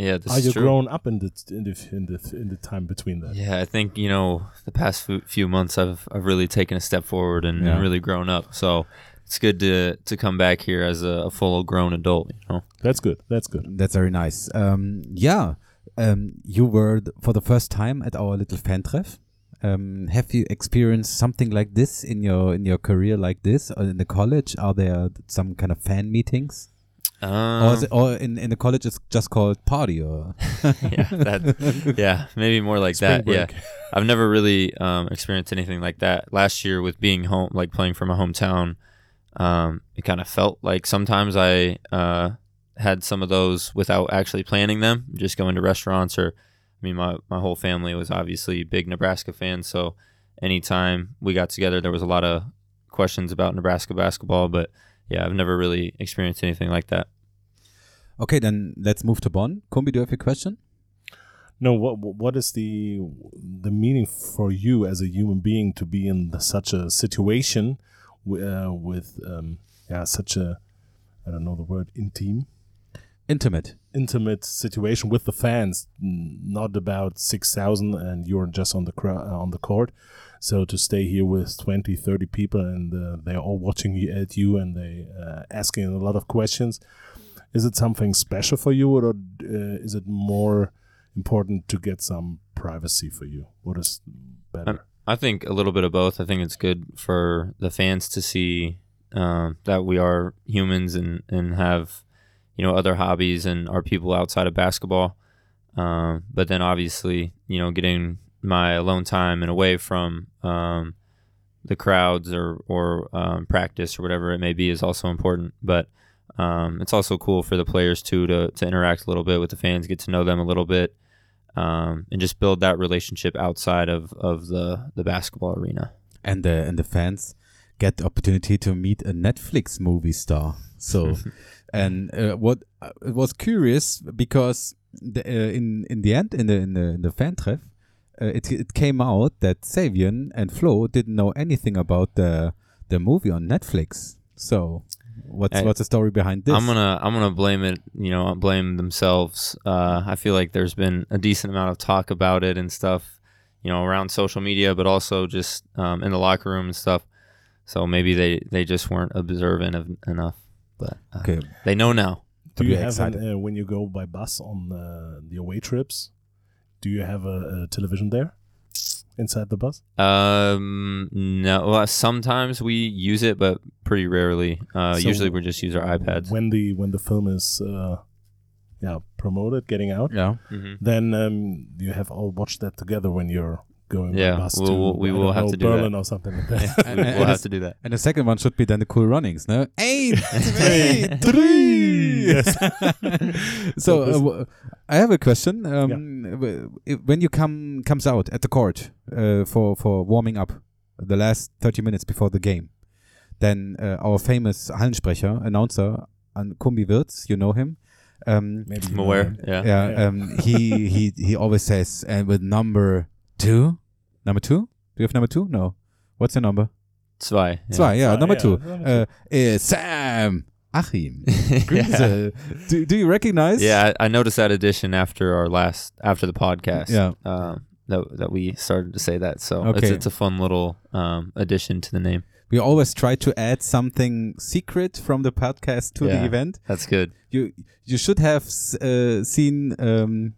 Yeah, this Are is you true. grown up in the in the in the in the time between that? Yeah, I think you know the past few, few months I've I've really taken a step forward and, Yeah. and really grown up. So it's good to to come back here as a, a full grown adult. You know. That's good. That's good. That's very nice. Um, yeah, um, you were th- for the first time at our little fan treff. Um, have you experienced something like this in your in your career like this or in the college? Are there some kind of fan meetings? Um, or, it, or in, in the college it's just called party or <laughs> yeah, that, yeah, maybe more like Spring that. break. Yeah, <laughs> I've never really um, experienced anything like that. Last year, with being home, like playing for my hometown, um, it kind of felt like sometimes I uh, had some of those without actually planning them, just going to restaurants or. I mean, my, my whole family was obviously big Nebraska fans, so anytime we got together, there was a lot of questions about Nebraska basketball. But yeah, I've never really experienced anything like that. Okay, then let's move to Bonn. Kumbi, do you have a question? No, what what is the the meaning for you as a human being to be in the, such a situation wi- uh, with um, yeah such a I don't know the word intim Intimate. intimate situation with the fans, not about six thousand and you're just on the cra- uh, on the court. So to stay here with 20, 30 people and uh, they're all watching you at you and they uh, asking a lot of questions. Is it something special for you, or uh, is it more important to get some privacy for you? What is better? I think a little bit of both. I think it's good for the fans to see um, that we are humans and, and have, you know, other hobbies and are people outside of basketball. Um, but then obviously, you know, getting my alone time and away from um, the crowds or, or um, practice or whatever it may be is also important. But um, it's also cool for the players too to, to interact a little bit with the fans, get to know them a little bit, um, and just build that relationship outside of, of the, the basketball arena. and the and the fans get the opportunity to meet a Netflix movie star. So, <laughs> and uh, what uh, it was curious because the, uh, in in the end in the in the in the fan treff, uh, it it came out that Savian and Flo didn't know anything about the the movie on Netflix. So, what's Hey, what's the story behind this? I'm gonna I'm gonna blame it. You know, blame themselves. Uh, I feel like there's been a decent amount of talk about it and stuff. You know, around social media, but also just um, in the locker room and stuff. So maybe they they just weren't observant of, enough. But uh, okay. they know now. Do you you have an, uh, when you go by bus on uh, the away trips? Do you have a, a television there inside the bus? Um, no. Well, sometimes we use it, but pretty rarely. Uh, So usually we just use our iPads. When the when the film is uh, yeah promoted, getting out, Yeah. hmm then um, you have all watched that together when you're going Yeah, by bus we'll- to we'll- we I will don't have know, to do Berlin that. or something like that. And- we'll have it's- to do that. And the second one should be then the cool runnings, no? Eight, <laughs> Three, three, three. Yes. <laughs> so this- uh, w- I have a question. Um, w- i- When you come comes out at the court uh, for for warming up, the last thirty minutes before the game, then uh, our famous Hallensprecher announcer, An Kumbi Wirtz, you know him. Um, Maybe I'm know aware. him. Yeah. yeah, Yeah. um, he he he always says, and with number two, number two. Do you have number two? No. What's your number? Zwei. Yeah. Zwei, yeah, Zwei, number yeah, two. number Uh, is Sam Achim. <laughs> yeah. Do, do you recognize? Yeah, I, I noticed that addition after our last after the podcast. Yeah. um, that that we started to say that. So it's Okay. it's a fun little um, addition to the name. We always try to add something secret from the podcast to the event. That's good. You you should have uh, seen um,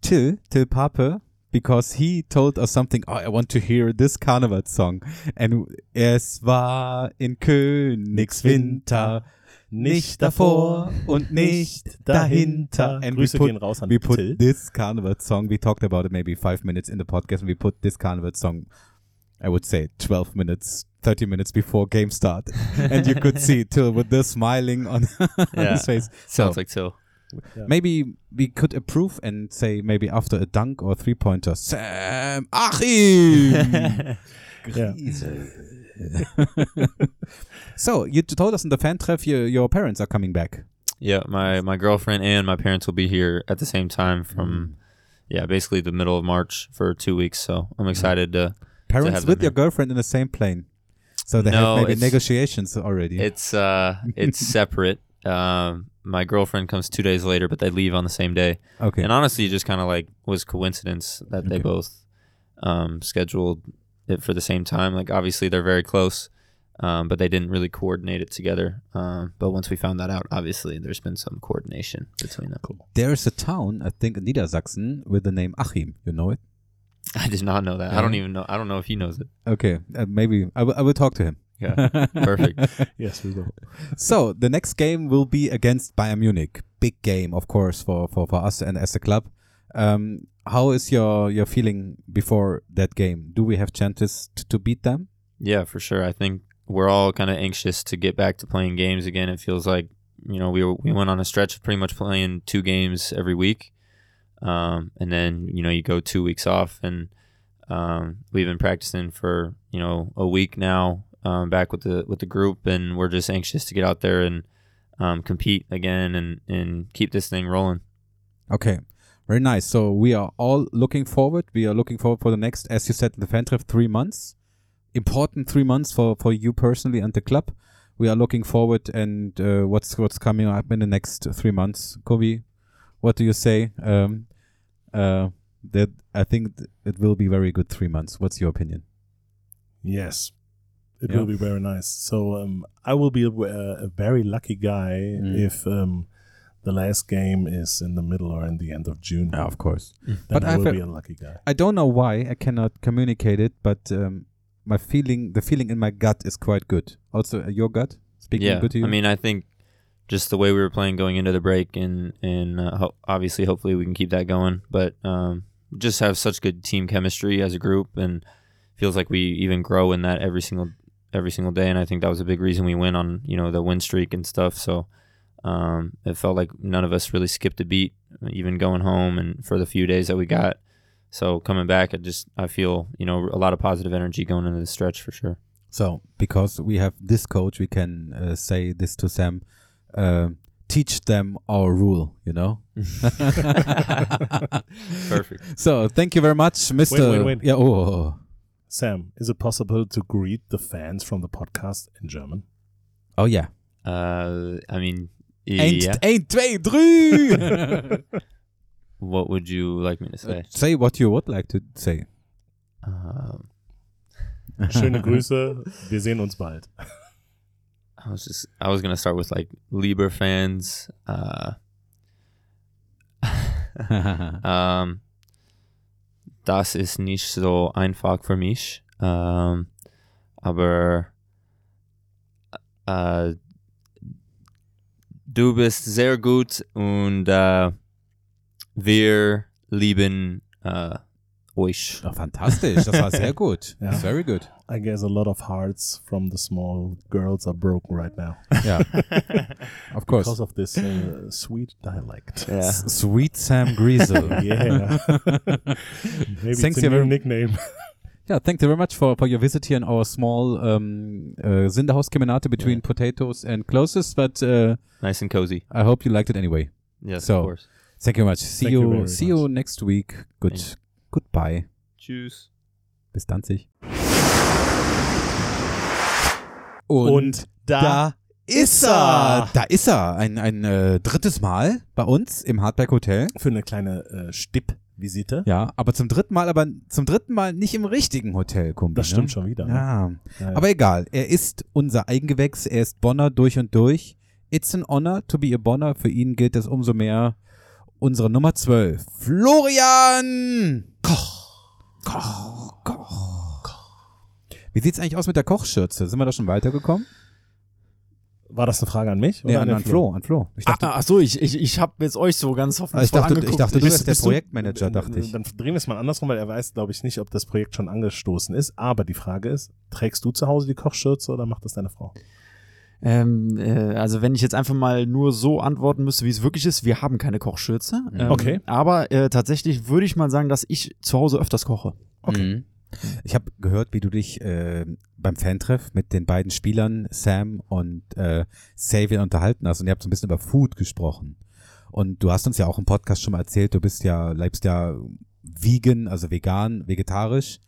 Till Till Pape because he told us something. Oh, I want to hear this Carnival song. And es war in Königswinter. Nicht davor und nicht dahinter. And we put, gehen raus an we put Till. this Carnival song. We talked about it maybe five minutes in the podcast, and we put this Carnival song. I would say 12 minutes, 30 minutes before game start, and you could see <laughs> Till with the smiling on, <laughs> on Yeah. his face. Sounds So like Till. Maybe we could approve and say maybe after a dunk or three pointer, Sam Achim. <laughs> <laughs> So you told us in the fan treff your, your parents are coming back. Yeah, my my girlfriend and my parents will be here at the same time Mm. from yeah, basically the middle of March for two weeks. So I'm excited to. Parents have with them your girlfriend in the same plane. So they No, have maybe negotiations already. It's uh, it's <laughs> separate. Um, my girlfriend comes two days later, but they leave on the same day. Okay. And honestly, it just kind of like was coincidence that they both um, scheduled it for the same time. Like obviously they're very close, um, but they didn't really coordinate it together. Um, but once we found that out, obviously there's been some coordination between them. Cool. There is a town, I think, in Niedersachsen with the name Achim. You know it? <laughs> I did not know that. I don't even know. I don't know if he knows it. Okay. Uh, maybe I I will talk to him. Yeah, perfect. <laughs> Yes, we will. So the next game will be against Bayern Munich. Big game, of course, for, for, for us and as a club. Um, how is your, your feeling before that game? Do we have chances to, to beat them? Yeah, for sure. I think we're all kind of anxious to get back to playing games again. It feels like you know we were, we went on a stretch of pretty much playing two games every week, um, and then you know you go two weeks off, and um, we've been practicing for you know a week now um, back with the with the group, and we're just anxious to get out there and um, compete again and and keep this thing rolling. Okay, very nice. So we are all looking forward. We are looking forward for the next, as you said the fan trip, three months. Important three months for for you personally and the club. We are looking forward, and uh, what's what's coming up in the next three months. Kobe, what do you say? Um, uh, that I think th- it will be very good three months. What's your opinion? Yes, it Yeah. will be very nice. So um, I will be a, a very lucky guy Mm. if um, the last game is in the middle or in the end of June. of course. Then But I will be a lucky guy. I don't know why I cannot communicate it, but um, my feeling, the feeling in my gut is quite good. Also, uh, your gut speaking yeah, good to you. I mean, I think just the way we were playing going into the break, and and uh, ho- obviously, hopefully, we can keep that going. But um, just have such good team chemistry as a group, and feels like we even grow in that every single every single day. And I think that was a big reason we went on you know the win streak and stuff. So um, it felt like none of us really skipped a beat, even going home and for the few days that we got. So coming back, I just I feel you know a lot of positive energy going into the stretch for sure. So, because we have this coach, we can uh, say this to Sam. Uh, teach them our rule, you know. <laughs> <laughs> Perfect. So, thank you very much, Mister. wait, wait. Yeah. Oh, oh, oh. Sam, is it possible to greet the fans from the podcast in German? oh yeah. Uh, I mean, Eins, yeah. ein, zwei, drei. <laughs> What would you like me to say? say what you would like to say. Um, Schöne <laughs> Grüße. Wir sehen uns bald. I was just I was gonna start with like Lieber fans. Uh, <laughs> um, das ist nicht so einfach für mich. Um, aber äh, du bist sehr gut und äh, wir lieben äh, euch. Oh, fantastisch, das war sehr gut. <laughs> Ja. Very good. I guess a lot of hearts from the small girls are broken right now Yeah, <laughs> <laughs> of course. because of this uh, sweet dialect. Yeah. S- Sweet Sam Griesel. <laughs> Yeah. Maybe Thanks, it's a new nickname. Yeah, thank you very much for, for your visit here in our small um, uh, Sinderhaus Kemenate between potatoes and closes, but uh, Nice and cozy. I hope you liked it anyway. Yes, So, of course. Thank you very much. See Thank you you, see much. you next week. Good, Thank goodbye. Tschüss. Bis dann sich. Und da ist er. Da ist er. Ein, ein äh, drittes Mal bei uns im Hardback Hotel. Für eine kleine äh, Stippvisite. Ja, aber zum dritten Mal, aber zum dritten Mal nicht im richtigen Hotel, Kumpel. Das stimmt ne? schon wieder. Ne? Ja. Ja. Aber egal, er ist unser Eigengewächs, er ist Bonner durch und durch. It's an honor to be a Bonner. Für ihn gilt es umso mehr. Unsere Nummer 12, Florian. Koch, Koch, Koch. Wie sieht's eigentlich aus mit der Kochschürze? Sind wir da schon weitergekommen? War das eine Frage an mich? Nee, oder an, an Flo, an Flo. Ich dachte, Ah, ach so, ich, ich, ich habe jetzt euch so ganz hoffnungsvoll ich dachte, angeguckt. ich dachte, du bist der bist du- Projektmanager, dachte ich. Dann drehen wir es mal andersrum, weil er weiß, glaube ich, nicht, ob das Projekt schon angestoßen ist. Aber die Frage ist, trägst du zu Hause die Kochschürze oder macht das deine Frau? Ähm, äh, also wenn ich jetzt einfach mal nur so antworten müsste, wie es wirklich ist, wir haben keine Kochschürze. Ähm, Okay. Aber äh, tatsächlich würde ich mal sagen, dass ich zu Hause öfters koche. Mhm. Ich habe gehört, wie du dich äh, beim Fantreff mit den beiden Spielern Sam und äh, Xavier unterhalten hast und ihr habt so ein bisschen über Food gesprochen. Und du hast uns ja auch im Podcast schon mal erzählt, du bist ja, lebst ja vegan, also vegan, vegetarisch,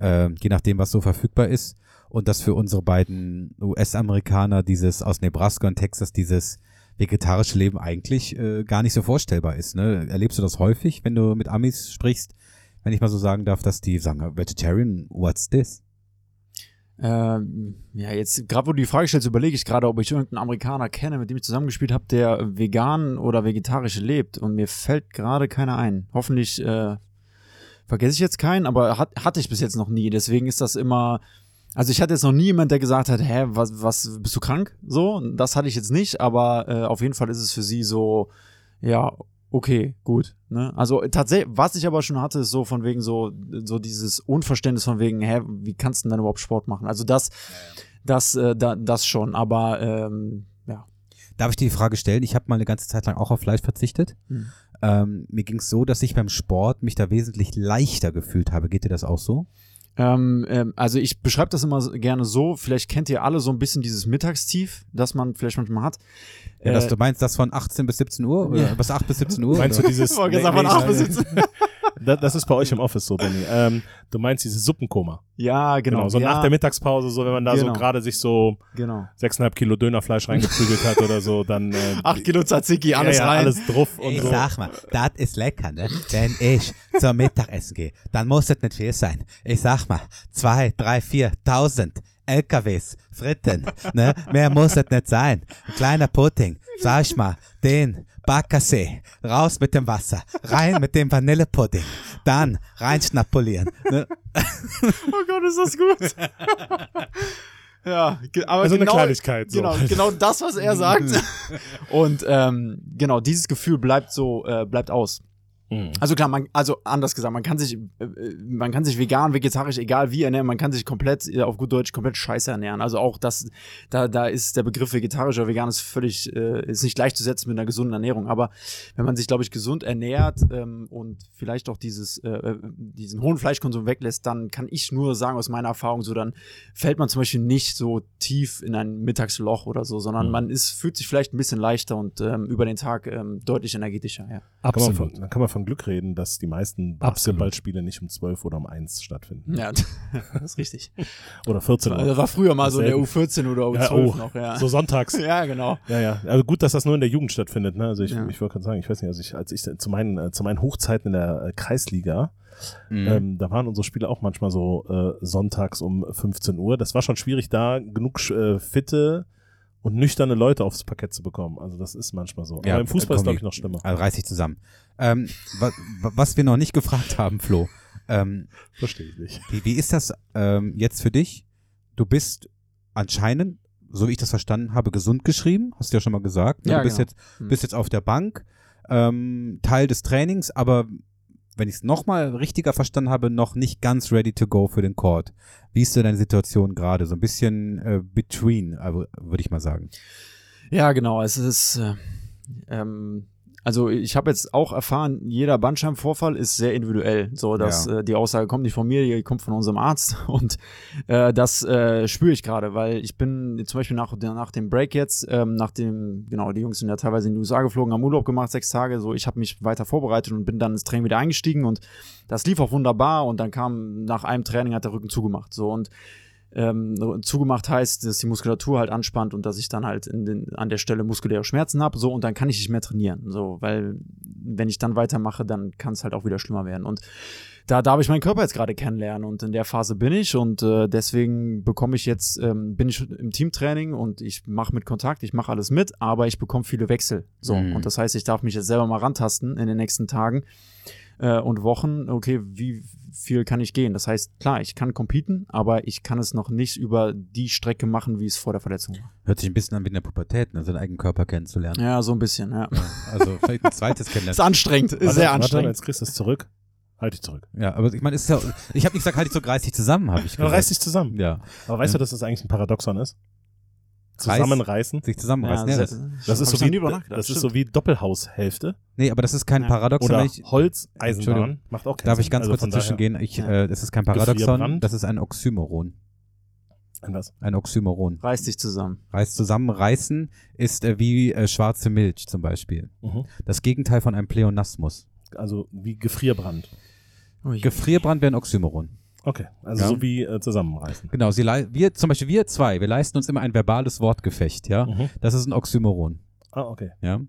äh, je nachdem, was so verfügbar ist. Und dass für unsere beiden US-Amerikaner dieses aus Nebraska und Texas dieses vegetarische Leben eigentlich äh, gar nicht so vorstellbar ist. Ne? Erlebst du das häufig, wenn du mit Amis sprichst, wenn ich mal so sagen darf, dass die sagen, Vegetarian, what's this? Ähm, ja, jetzt gerade wo du die Frage stellst, überlege ich gerade, ob ich irgendeinen Amerikaner kenne, mit dem ich zusammengespielt habe, der vegan oder vegetarisch lebt. Und mir fällt gerade keiner ein. Hoffentlich äh, vergesse ich jetzt keinen, aber hat, hatte ich bis jetzt noch nie. Deswegen ist das immer. Also ich hatte jetzt noch nie jemand, der gesagt hat, hä, was, was bist du krank? So, das hatte ich jetzt nicht, aber äh, auf jeden Fall ist es für sie so, ja, okay, gut. Ne? Also tatsächlich, was ich aber schon hatte, ist so von wegen so, so dieses Unverständnis von wegen, hä, wie kannst du denn dann überhaupt Sport machen? Also das, das, äh, da, das schon, aber ähm, ja. Darf ich dir die Frage stellen? Ich habe mal eine ganze Zeit lang auch auf Fleisch verzichtet. Hm. Ähm, mir ging es so, dass ich beim Sport mich da wesentlich leichter gefühlt habe. Geht dir das auch so? Ähm, ähm, also ich beschreibe das immer gerne so, vielleicht kennt ihr alle so ein bisschen dieses Mittagstief, das man vielleicht manchmal hat. Ja, dass Äh, du meinst, das von 18 bis 17 Uhr? Oder Ja. bis 8 bis 17 Uhr? <laughs> Meinst du oder? dieses. Ich gesagt, von Nee, acht bis nee, 17. <laughs> Das, das ist bei euch im Office so, Benny. Ähm, du meinst dieses Suppenkoma. Ja, genau. Genau, so ja, nach der Mittagspause, so wenn man da so Genau. gerade sich so Genau. sechseinhalb Kilo Dönerfleisch reingeprügelt hat oder so, dann <laughs> äh, Acht Kilo Tzatziki, alles ja, ja, rein. alles drauf und Ich so. sag mal, das ist lecker, ne? Wenn ich zum Mittagessen gehe, dann muss es nicht viel sein. Ich sag mal, zwei, drei, vier, tausend LKWs, Fritten, ne? Mehr muss es nicht sein. Ein kleiner Pudding, sag ich mal, den Backersee, raus mit dem Wasser, rein mit dem Vanillepudding, dann rein schnapulieren. Ne? Oh Gott, ist das gut. <laughs> ja, aber Also eine genau, Kleinigkeit, so. Genau, genau das, was er sagt. <laughs> Und ähm, genau, dieses Gefühl bleibt so, äh, bleibt aus. Mhm. Also klar, man, also anders gesagt, man kann sich, äh, man kann sich vegan, vegetarisch, egal wie ernähren, man kann sich komplett, äh, auf gut Deutsch, komplett scheiße ernähren. Also auch das, da, da ist der Begriff vegetarisch oder vegan ist völlig, äh, ist nicht gleichzusetzen mit einer gesunden Ernährung. Aber wenn man sich, glaube ich, gesund ernährt ähm, und vielleicht auch dieses, äh, diesen hohen Fleischkonsum weglässt, dann kann ich nur sagen aus meiner Erfahrung so, dann fällt man zum Beispiel nicht so tief in ein Mittagsloch oder so, sondern Mhm. man ist, fühlt sich vielleicht ein bisschen leichter und ähm, über den Tag ähm, deutlich energetischer. Ja. Kann man Absolut. von, dann kann man von Glück reden, dass die meisten Basketballspiele nicht um 12 oder um 1 stattfinden. Ja, <laughs> <laughs> das ist richtig. Oder 14 Uhr. Das war früher mal so in der Selten. U14 oder U12 Ja, oh, noch, ja. So sonntags. <laughs> ja, genau. Ja, ja. Also gut, dass das nur in der Jugend stattfindet. Ne? Also ich, Ja. ich wollte gerade sagen, ich weiß nicht, also ich, als ich zu meinen, äh, zu meinen Hochzeiten in der äh, Kreisliga, Mhm. ähm, da waren unsere Spiele auch manchmal so äh, sonntags um 15 Uhr. Das war schon schwierig, da genug äh, fitte und nüchterne Leute aufs Parkett zu bekommen. Also das ist manchmal so. Ja, Aber im Fußball ist Kombi. glaube ich noch schlimmer. Also reiß dich zusammen. Ähm, wa, wa, was wir noch nicht gefragt haben, Flo, ähm, Verstehe ich nicht. Wie, wie ist das ähm, jetzt für dich? Du bist anscheinend, so wie ich das verstanden habe, gesund geschrieben, hast du ja schon mal gesagt. ne? Ja, du bist, genau. jetzt, Hm. bist jetzt auf der Bank, ähm, Teil des Trainings, aber wenn ich es nochmal richtiger verstanden habe, noch nicht ganz ready to go für den Court. Wie ist denn deine Situation gerade? So ein bisschen äh, between, äh, würde ich mal sagen. Ja, genau. Es ist, äh, ähm, also ich habe jetzt auch erfahren, jeder Bandscheibenvorfall ist sehr individuell. So, dass Ja. äh, die Aussage kommt nicht von mir, die kommt von unserem Arzt. <laughs> Und äh, das äh, spüre ich gerade, weil ich bin zum Beispiel nach, nach dem Break jetzt, ähm, nach dem, genau, die Jungs sind ja teilweise in die USA geflogen, haben Urlaub gemacht, sechs Tage. So, ich habe mich weiter vorbereitet und bin dann ins Training wieder eingestiegen und das lief auch wunderbar. Und dann kam nach einem Training hat der Rücken zugemacht. So und ähm, zugemacht heißt, dass die Muskulatur halt anspannt und dass ich dann halt den, an der Stelle muskuläre Schmerzen habe, so und dann kann ich nicht mehr trainieren, so, weil wenn ich dann weitermache, dann kann es halt auch wieder schlimmer werden. Und da darf ich meinen Körper jetzt gerade kennenlernen und in der Phase bin ich und äh, deswegen bekomme ich jetzt, ähm, bin ich im Teamtraining und ich mache mit Kontakt, ich mache alles mit, aber ich bekomme viele Wechsel, so. Mhm. und das heißt, ich darf mich jetzt selber mal rantasten in den nächsten Tagen äh, und Wochen, okay, wie viel kann ich gehen? Das heißt, klar, ich kann competen, aber ich kann es noch nicht über die Strecke machen, wie es vor der Verletzung war. Hört sich ein bisschen an wie in der Pubertät, ne? seinen eigenen Körper kennenzulernen. Ja, so ein bisschen, ja. Ja, also vielleicht ein zweites <laughs> Ist kennenlernen. anstrengend, ist Warte, sehr Warte, anstrengend. jetzt kriegst du es zurück. Halt dich zurück. Ja, aber ich meine, es ist ja, ich habe nicht gesagt, halt dich so reiß dich zusammen, habe ich Ja, gesagt. reiß dich zusammen. Ja, Aber weißt Ja. du, dass das eigentlich ein Paradoxon ist? Reiß- Zusammenreißen. sich zusammenreißen. Ja, sehr- das, Das ist, so wie, das ist so wie Doppelhaushälfte. nee, aber das ist kein Ja. Paradoxon. Oder ich, Holz, Entschuldigung. Eisenbahn. Macht auch keinen darf ich ganz Also kurz dazwischen daher- gehen? Ich, Ja. äh, das ist kein Paradoxon, das ist ein Oxymoron. Ein was? Ein Oxymoron. Reiß dich zusammen. Reiß zusammen, reißen ist äh, wie äh, schwarze Milch zum Beispiel. Mhm. Das Gegenteil von einem Pleonasmus. Also wie Gefrierbrand. Gefrierbrand wäre ein Oxymoron. Okay, also Ja. so wie äh, zusammenreißen. Genau, sie wir, zum Beispiel wir zwei, wir leisten uns immer ein verbales Wortgefecht, ja. Mhm. Das ist ein Oxymoron. Ah, okay. Ja.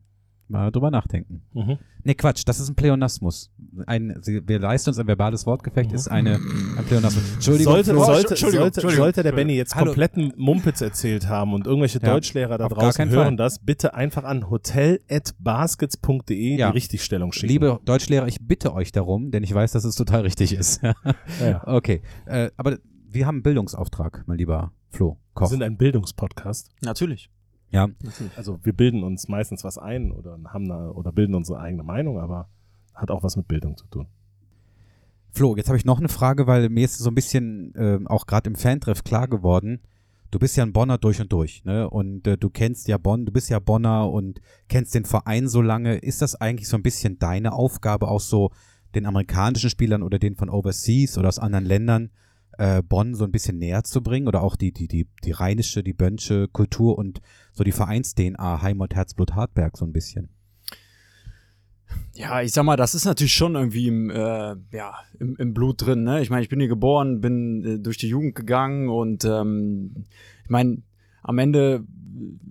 Mal drüber nachdenken. Mhm. Nee, Quatsch, das ist ein Pleonasmus. Ein, sie- wir leisten uns ein verbales Wortgefecht, ist eine, ein Pleonasmus. Entschuldigung, Sollte, Flo. sollte, Entschuldigung, sollte, Entschuldigung. sollte der Benny jetzt Hallo. kompletten Mumpitz erzählt haben und irgendwelche Ja, Deutschlehrer da draußen hören Fall. das, bitte einfach an hotel.baskets.de Ja. die Richtigstellung schicken. Liebe Deutschlehrer, ich bitte euch darum, denn ich weiß, dass es total richtig ist. Ja, okay, äh, aber wir haben einen Bildungsauftrag, mein lieber Flo Wir Koch. sind ein Bildungspodcast. Natürlich. Ja. Also wir bilden uns meistens was ein oder haben eine, oder bilden unsere eigene Meinung, aber hat auch was mit Bildung zu tun. Flo, jetzt habe ich noch eine Frage, weil mir ist so ein bisschen ähm, auch gerade im Fantreff klar geworden, du bist ja ein Bonner durch und durch, ne? Und äh, du kennst ja Bonn, du bist ja Bonner und kennst den Verein so lange. Ist das eigentlich so ein bisschen deine Aufgabe, auch so den amerikanischen Spielern oder den von Overseas oder aus anderen Ländern äh, Bonn so ein bisschen näher zu bringen oder auch die, die, die, die rheinische, die bönsche Kultur und so die Vereins-DNA Heimat, Herzblut, Hartberg so ein bisschen? Ja, ich sag mal, das ist natürlich schon irgendwie im, äh, ja, im, im Blut drin. Ne? Ich meine, ich bin hier geboren, bin äh, durch die Jugend gegangen und ähm, ich meine, am Ende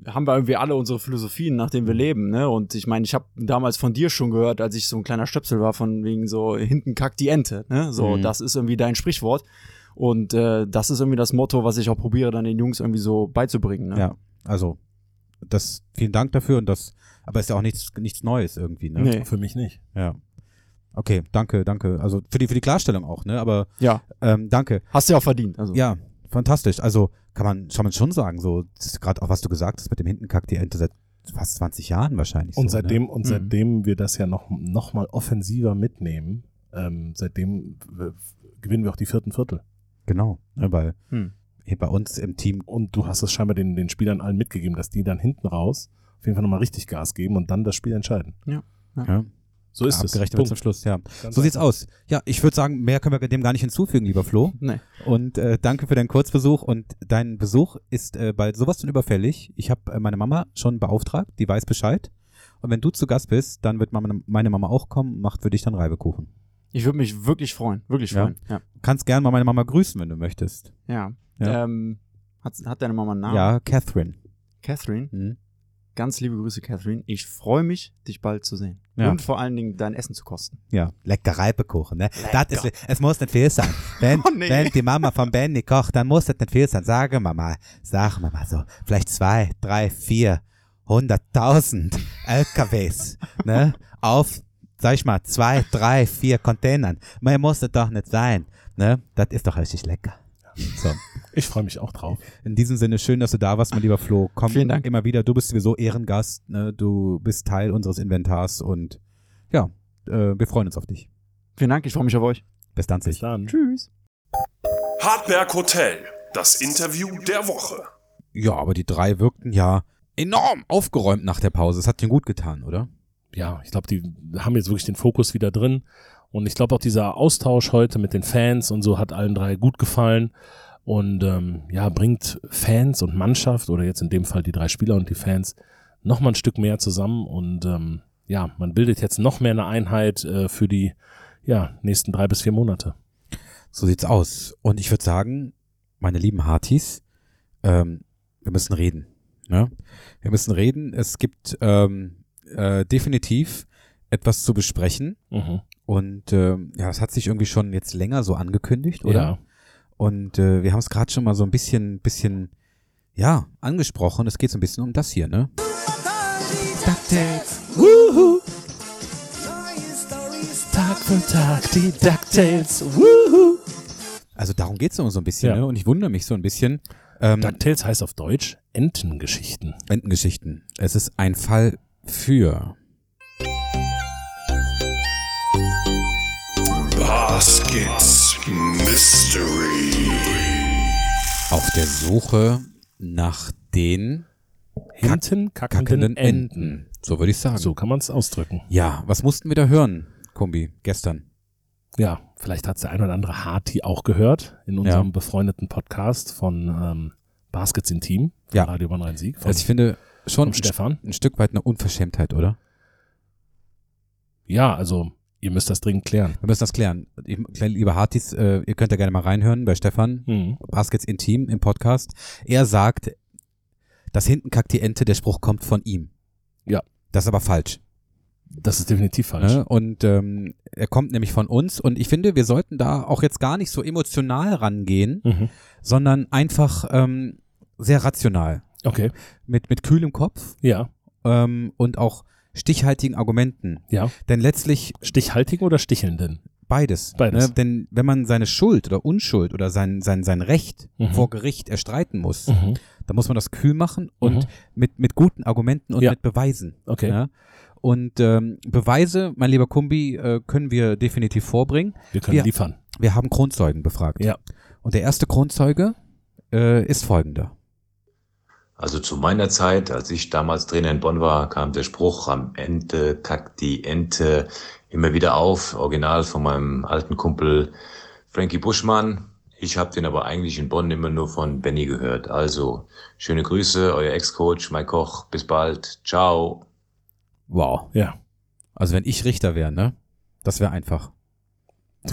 haben wir irgendwie alle unsere Philosophien, nach denen wir leben. Ne? Und ich meine, ich habe damals von dir schon gehört, als ich so ein kleiner Stöpsel war, von wegen so hinten kackt die Ente. Ne? So, Mhm. das ist irgendwie dein Sprichwort. Und äh, das ist irgendwie das Motto, was ich auch probiere, dann den Jungs irgendwie so beizubringen. Ne? Ja, also das, vielen Dank dafür und das, aber ist ja auch nichts, nichts Neues irgendwie, ne? Nee. Für mich nicht. Ja. Okay, danke, danke. Also für die, für die Klarstellung auch, ne? Aber Ja, ähm, danke. hast du ja auch verdient. Also. Ja, fantastisch. Also kann man, kann man schon sagen, so, gerade auch was du gesagt hast mit dem Hintenkack, die Ente seit fast 20 Jahren wahrscheinlich. Und so, seitdem, Ne? und seitdem wir das ja noch, noch mal offensiver mitnehmen, ähm, seitdem äh, gewinnen wir auch die vierten Viertel. Genau, ne, weil Hm. hier bei uns im Team, Und du hast es scheinbar den, den Spielern allen mitgegeben, dass die dann hinten raus auf jeden Fall nochmal richtig Gas geben und dann das Spiel entscheiden. ja, So ist es. abgerechnet wird zum Schluss, ja. Ganz So sieht's einfach. aus. Ja, ich würde sagen, mehr können wir dem gar nicht hinzufügen, lieber Flo. Nee. Und äh, danke für deinen Kurzbesuch. Und dein Besuch ist äh, bald sowas von überfällig. Ich habe äh, meine Mama schon beauftragt, die weiß Bescheid. Und wenn du zu Gast bist, dann wird meine Mama auch kommen und macht für dich dann Reibekuchen. Ich würde mich wirklich freuen. Wirklich Ja. freuen. Ja. Du kannst gern mal meine Mama grüßen, wenn du möchtest. Ja. Ja. Ähm, hat, hat deine Mama einen Namen? Ja, Catherine. Catherine. Mhm. Ganz liebe Grüße, Catherine. Ich freue mich, dich bald zu sehen. Ja. Und vor allen Dingen dein Essen zu kosten. Ja, lecker Reibekuchen, ne? Das ist, es muss nicht viel sein. <laughs> Wenn, Oh, nee. wenn die Mama von Benny kocht, dann muss das nicht viel sein. Sagen wir mal, sagen wir mal so, vielleicht zwei, drei, vier, hunderttausend LKWs, ne? Auf, sag ich mal, zwei, drei, vier Containern. Mehr muss das doch nicht sein, ne? Das ist doch richtig lecker. So. Ich freue mich auch drauf. In diesem Sinne, schön, dass du da warst, mein lieber Flo. Komm Vielen Dank. immer wieder. Du bist sowieso Ehrengast, ne? Du bist Teil unseres Inventars und ja, äh, wir freuen uns auf dich. Vielen Dank, ich freue mich auf euch. Bis dann, Bis dann. Tschüss. Hartberg Hotel, das Interview der Woche. Ja, aber die drei wirkten ja enorm aufgeräumt nach der Pause. Es hat ihnen gut getan, oder? Ja, ich glaube, die haben jetzt wirklich den Fokus wieder drin. Und ich glaube auch dieser Austausch heute mit den Fans und so hat allen drei gut gefallen. Und ähm, ja, bringt Fans und Mannschaft oder jetzt in dem Fall die drei Spieler und die Fans noch mal ein Stück mehr zusammen. Und ähm, ja, man bildet jetzt noch mehr eine Einheit äh, für die ja, nächsten drei bis vier Monate. So sieht's aus. Und ich würde sagen, meine lieben Hartis, ähm, wir müssen reden. Ne? Wir müssen reden. Es gibt ähm, äh, definitiv etwas zu besprechen. Mhm. Und ähm, ja, es hat sich irgendwie schon jetzt länger so angekündigt, oder? Ja. Und äh, wir haben es gerade schon mal so ein bisschen, bisschen, ja, angesprochen. Es geht so ein bisschen um das hier, ne? DuckTales. Woohoo. Tag für Tag die DuckTales. Woohoo. Also darum geht's immer so ein bisschen, Ja. ne? Und ich wundere mich so ein bisschen. Ähm, DuckTales heißt auf Deutsch Entengeschichten. Entengeschichten. Es ist ein Fall für. Baskets Mystery. Auf der Suche nach den Hinten kackenden Enten. Enten. So würde ich sagen. So kann man es ausdrücken. Ja, was mussten wir da hören, Kombi, gestern? Ja, vielleicht hat der ein oder andere Harti auch gehört in unserem befreundeten Podcast von ähm, Baskets Intim von Ja. Radio Bonn Rhein-Sieg. Also ich finde schon ein, Stefan. ein Stück weit eine Unverschämtheit, oder? Ja, also ihr müsst das dringend klären. Wir müssen das klären. Ich, liebe Hartis, äh, ihr könnt ja gerne mal reinhören bei Stefan. Mhm. Baskets Intim im Podcast. Er sagt, das hinten kackt die Ente, der Spruch kommt von ihm. Ja. Das ist aber falsch. Das ist definitiv falsch. Ne? Und ähm, er kommt nämlich von uns und ich finde, wir sollten da auch jetzt gar nicht so emotional rangehen, Mhm. sondern einfach ähm, sehr rational. Okay. Mit, mit kühlem Kopf Ja. ähm, und auch stichhaltigen Argumenten. Ja. Denn letztlich Stichhaltigen oder stichelnden? beides. Beides. Ne? Denn wenn man seine Schuld oder Unschuld oder sein, sein, sein Recht Mhm. vor Gericht erstreiten muss, Mhm. dann muss man das kühl machen und Mhm. mit, mit guten Argumenten und Ja. mit Beweisen. Okay. Ja? Und ähm, Beweise, mein lieber Kumbi, äh, können wir definitiv vorbringen. Wir können Ja. liefern. Wir haben Kronzeugen befragt. Ja. Und der erste Kronzeuge äh, ist folgender. Also zu meiner Zeit, als ich damals Trainer in Bonn war, kam der Spruch am Ende kackt die Ente immer wieder auf, original von meinem alten Kumpel Frankie Buschmann. Ich habe den aber eigentlich in Bonn immer nur von Benny gehört. Also schöne Grüße, euer Ex-Coach Mike Koch. Bis bald. Ciao. Wow. Ja. Also wenn ich Richter wäre, ne? Das wäre einfach.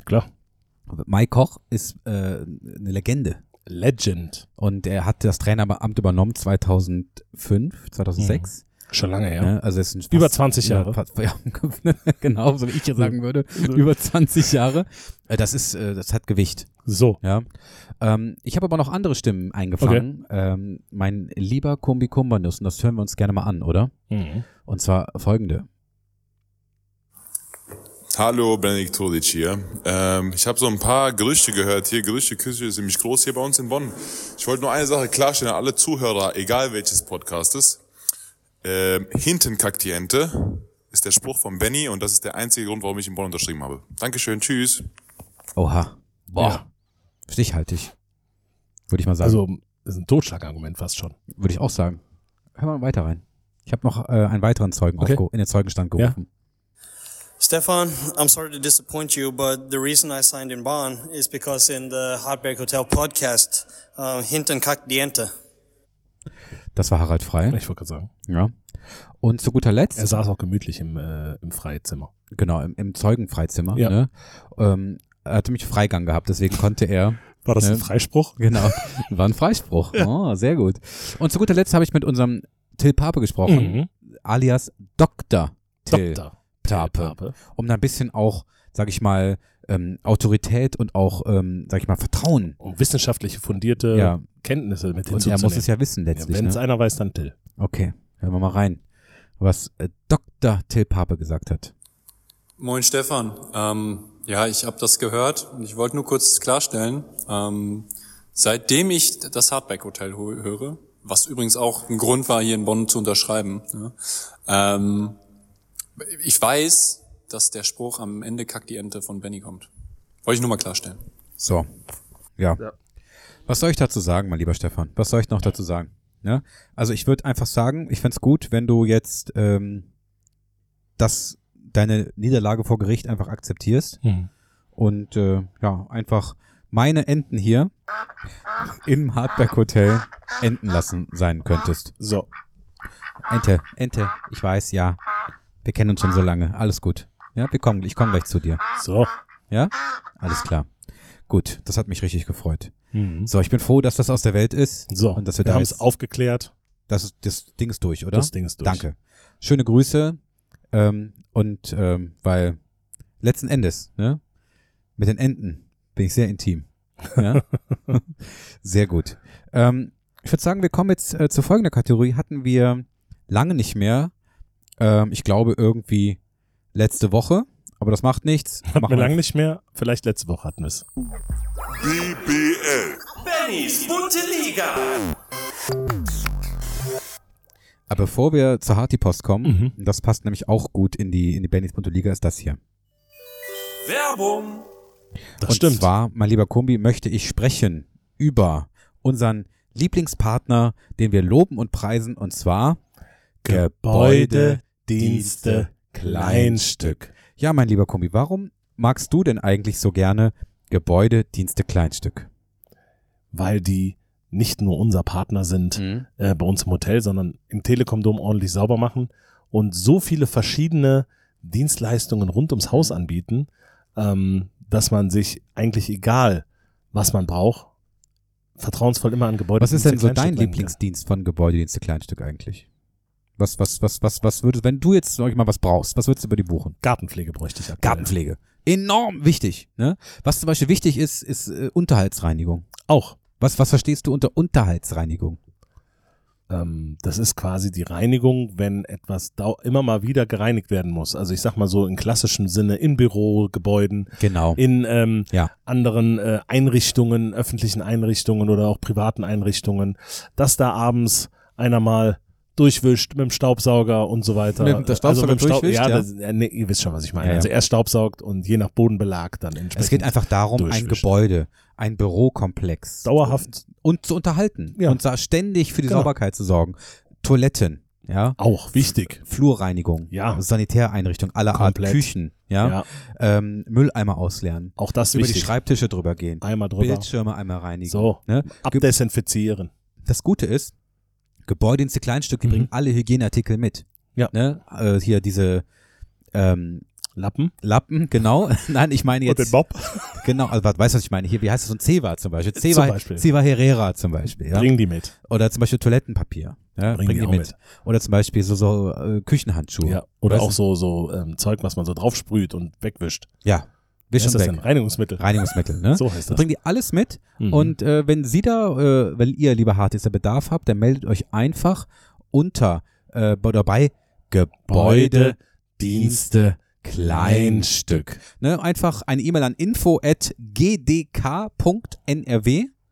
Klar. Mike Koch ist äh, eine Legende. Legend. Und er hat das Traineramt übernommen 2005, 2006. Schon lange her. Ne? Also es sind Über fast- 20 Jahre. fast- Ja, <laughs> genau, so wie ich jetzt sagen würde. Über 20 Jahre. Äh, Das ist, äh, das hat Gewicht. So. Ja. Ähm, ich habe aber noch andere Stimmen eingefangen. Ähm, mein lieber Kumbi Kumbanus, und das hören wir uns gerne mal an, oder? Mhm. Und zwar folgende. Hallo, Benedikt Tolic hier. Ähm, ich habe so ein paar Gerüchte gehört hier. Gerüchteküche ist ziemlich groß hier bei uns in Bonn. Ich wollte nur eine Sache klarstellen an alle Zuhörer, egal welches Podcastes. Ähm, hinten kackt die Ente ist der Spruch von Benny und das ist der einzige Grund, warum ich in Bonn unterschrieben habe. Dankeschön, tschüss. Oha. Boah. Ja. Stichhaltig. Würde ich mal sagen. Also, das ist ein Totschlagargument fast schon. Würde ich auch sagen. Hör mal weiter rein. Ich habe noch äh, einen weiteren Zeugen Okay. in den Zeugenstand Ja. Stefan, I'm sorry to disappoint you, but the reason I signed in Bonn is because in the Hotberg Hotel podcast, uh, Hinton kackt die Ente. Das war Harald Frei. Ich wollte gerade sagen. Ja. Und zu guter Letzt, Er saß auch gemütlich im, äh, im Freizimmer. genau, im, im Zeugenfreizimmer, Ja. ne? ähm, er hatte mich Freigang gehabt, deswegen konnte er, War das Ja. ein Freispruch? genau, <laughs> war ein Freispruch. Oh, sehr gut. Und zu guter Letzt habe ich mit unserem Till Pape gesprochen, Mhm. alias Dr. Till Doktor. Pape. um da ein bisschen auch, sag ich mal, ähm, Autorität und auch, ähm, sag ich mal, Vertrauen. Um wissenschaftliche fundierte Ja. Kenntnisse mit Und er hinzuzunehmen. muss es ja wissen Ja, letztlich. Wenn es ne? einer weiß, dann Till. Okay, hören wir mal rein, was äh, Dr. Till Pape gesagt hat. Moin Stefan. Ähm, ja, ich habe das gehört und ich wollte nur kurz klarstellen, ähm, seitdem ich das Hardback Hotel ho- höre, was übrigens auch ein Grund war, hier in Bonn zu unterschreiben, ja, ähm, ich weiß, dass der Spruch am Ende kackt die Ente von Benny kommt. Wollte ich nur mal klarstellen. So, ja. Was soll ich dazu sagen, mein lieber Stefan? Was soll ich noch dazu sagen? Ja? Also ich würde einfach sagen, ich fänd's gut, wenn du jetzt ähm, das, deine Niederlage vor Gericht einfach akzeptierst Mhm. und äh, ja, einfach meine Enten hier im Hardback Hotel enden lassen sein könntest. So. Ente, Ente, ich weiß, ja. Wir kennen uns schon so lange. Alles gut. Ja, wir kommen, ich komme gleich zu dir. So. Ja? Alles klar. Gut, das hat mich richtig gefreut. Mhm. So, ich bin froh, dass das aus der Welt ist. So. Und dass wir, wir da haben es aufgeklärt. das, ist, das Ding ist durch, oder? Das Ding ist durch. Danke. Schöne Grüße. Ähm, und ähm, weil letzten Endes, ne, mit den Enten bin ich sehr intim. Ja? <laughs> sehr gut. Ähm, ich würde sagen, wir kommen jetzt äh, zu folgender Kategorie. Hatten wir lange nicht mehr. Ähm, ich glaube irgendwie letzte Woche, aber das macht nichts. Hatten Machen wir lange nicht mehr. Vielleicht letzte Woche hatten wir es. BBL. Bennys bunte Liga. Aber bevor wir zur Harty-Post kommen, Mhm. das passt nämlich auch gut in die, in die Bennys Punto Liga, ist das hier. Werbung. Das und stimmt. zwar, mein lieber Kumbi, möchte ich sprechen über unseren Lieblingspartner, den wir loben und preisen, und zwar Gebäude, Dienste, Kleinstück. Ja, mein lieber Kumbi, warum magst du denn eigentlich so gerne Gebäude, Dienste, Kleinstück? Weil die nicht nur unser Partner sind Mhm. äh, bei uns im Hotel, sondern im Telekom-Dom ordentlich sauber machen und so viele verschiedene Dienstleistungen rund ums Haus anbieten, ähm, dass man sich eigentlich egal, was man braucht, vertrauensvoll immer an Gebäude. Was ist denn so dein Lieblingsdienst von Gebäude, Dienste, Kleinstück eigentlich? Was, was, was, was, was würdest, wenn du jetzt, sag ich mal, was brauchst, was würdest du über die buchen? Gartenpflege bräuchte ich aktuell. Gartenpflege. Enorm wichtig. Ne? Was zum Beispiel wichtig ist, ist äh, Unterhaltsreinigung. Auch. Was, was verstehst du unter Unterhaltsreinigung? Ähm, das ist quasi die Reinigung, wenn etwas immer mal wieder gereinigt werden muss. Also ich sag mal so in klassischem Sinne in Bürogebäuden, Genau. in ähm, Ja. anderen äh, Einrichtungen, öffentlichen Einrichtungen oder auch privaten Einrichtungen, dass da abends einer mal durchwischt mit dem Staubsauger und so weiter. Mit dem Staubsauger mit dem Staub- durchwischt, ja, ja. Das, äh, nee, ihr wisst schon, was ich meine. Ja. Also erst staubsaugt und je nach Bodenbelag dann entsprechend. Es geht einfach darum, ein. Gebäude, ein Bürokomplex Dauerhaft. und zu unterhalten Ja. und da ständig für die Genau. Sauberkeit zu sorgen. Toiletten, ja, Auch wichtig. Flurreinigung, Ja. Sanitäreinrichtung aller Art, Komplett. Küchen, ja, Ja. Ähm, Mülleimer ausleeren, Auch das über wichtig. die Schreibtische drüber gehen, Einmal drüber. Bildschirme einmal reinigen. So. Ne? Abdesinfizieren. Das Gute ist, Gebäudedienste Kleinstück, die Mhm. bringen alle Hygieneartikel mit. Ja. Ne? Äh, hier diese ähm, Lappen. Lappen, genau. <laughs> Nein, ich meine Und jetzt. den Bob. <laughs> Genau, also was- weißt du, was ich meine? Hier, wie heißt es so ein Ceva zum Beispiel? Ceva, Beispiel. Ceva Herrera zum Beispiel, ja. Bring die mit. Oder zum Beispiel Toilettenpapier. Ja, Bring bring, die die mit. mit. Oder zum Beispiel so, so äh, Küchenhandschuhe. Ja. Oder Weißt auch du? so, so ähm, Zeug, was man so drauf sprüht und wegwischt. Ja. Was Wisch ist das weg. denn? Reinigungsmittel. Reinigungsmittel, ne? <laughs> So heißt das. Bringen die alles mit. Mhm. Und äh, wenn Sie da, äh, wenn ihr, lieber Hartis, der Bedarf habt, dann meldet euch einfach unter äh, oder bei Gebäude, Dienste, Kleinstück. Ne, einfach eine E-Mail an info at gdk.nrw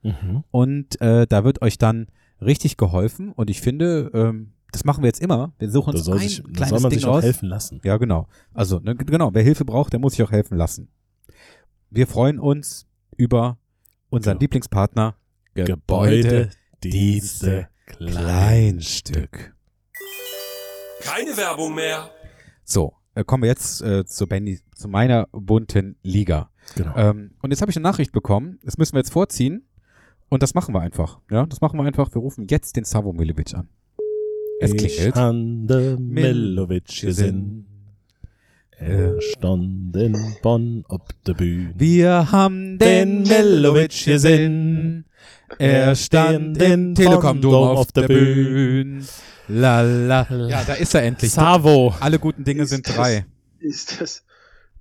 Mhm. und äh, da wird euch dann richtig geholfen. Und ich finde, ähm, das machen wir jetzt immer. Wir suchen Da uns soll, ein sich, da kleines soll man Ding sich auch aus. helfen lassen. Ja, genau. Also, ne, genau, wer Hilfe braucht, der muss sich auch helfen lassen. Wir freuen uns über unseren Genau. Lieblingspartner Gebäude, Dienste, Kleinstück. Keine Werbung mehr. So, äh, kommen wir jetzt äh, zu Benny, zu meiner bunten Liga. Genau. Ähm, und jetzt habe ich eine Nachricht bekommen. Das müssen wir jetzt vorziehen. Und das machen wir einfach. Ja, das machen wir einfach. Wir rufen jetzt den Savo Milovic an. Es klingelt. Ich hande Milovic gesehen. Er stand in Bonn ob der Bühne. Wir haben den Milovic gesehen. Er stand im Telekom-Dom auf der Bühne. La, la. Ja, da ist er endlich. Savo. Alle guten Dinge sind drei. Ist das,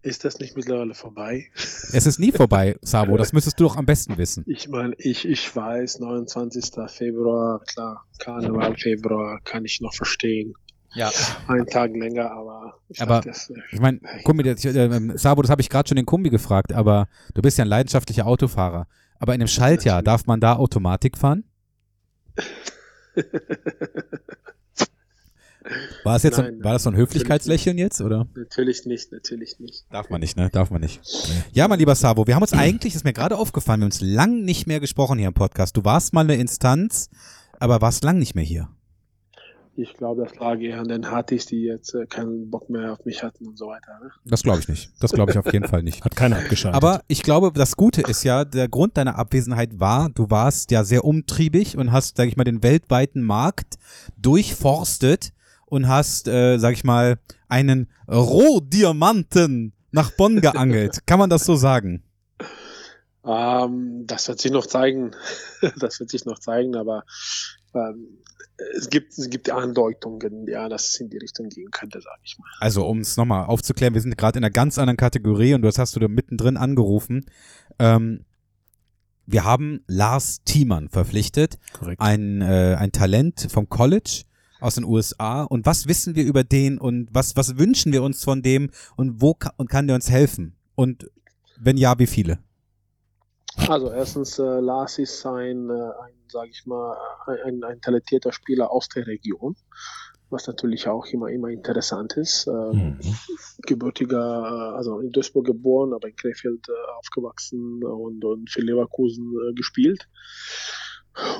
ist das nicht mittlerweile vorbei? Es ist nie vorbei, Savo. Das müsstest du doch am besten wissen. Ich meine, ich, ich weiß, 29. Februar, klar, Karneval, Februar, kann ich noch verstehen. Ja. Einen Tag länger, aber ich Aber dachte, das, ich meine, Kumbi, das- äh, ähm, Sabo, das habe ich gerade schon den Kumbi gefragt, aber du bist ja ein leidenschaftlicher Autofahrer. Aber in einem Schaltjahr, darf man da Automatik fahren? <laughs> War, es jetzt Nein, war das so ein Höflichkeitslächeln jetzt, oder? natürlich nicht, natürlich nicht. Darf man nicht, ne? Darf man nicht. Ja, mein lieber Sabo, wir haben uns eigentlich, ist mir gerade aufgefallen, wir haben uns lang nicht mehr gesprochen hier im Podcast. Du warst mal eine Instanz, aber warst lang nicht mehr hier. Ich glaube, das lag eher an den Hartis, die jetzt äh, keinen Bock mehr auf mich hatten und so weiter. Ne? Das glaube ich nicht. Das glaube ich auf jeden Fall nicht. Hat keiner abgeschaltet. Aber ich glaube, das Gute ist ja, der Grund deiner Abwesenheit war, du warst ja sehr umtriebig und hast, sag ich mal, den weltweiten Markt durchforstet und hast, äh, sag ich mal, einen Rohdiamanten nach Bonn <laughs> geangelt. Kann man das so sagen? Ähm, das wird sich noch zeigen. <laughs> das wird sich noch zeigen, aber ähm, es gibt, es gibt Andeutungen, ja, dass es in die Richtung gehen könnte, sage ich mal. Also, um es nochmal aufzuklären, wir sind gerade in einer ganz anderen Kategorie und das hast du da mittendrin angerufen. Ähm, wir haben Lars Thiemann verpflichtet, Korrekt. ein, äh, ein Talent vom College aus den USA. Und was wissen wir über den und was, was wünschen wir uns von dem und wo ka und kann der uns helfen? Und wenn ja, wie viele? Also erstens, äh, Lars ist ein, äh, ein sage ich mal, ein, ein, talentierter Spieler aus der Region, was natürlich auch immer immer interessant ist. Ähm, Mhm. Gebürtiger, äh, also in Duisburg geboren, aber in Krefeld äh, aufgewachsen und, und für Leverkusen äh, gespielt.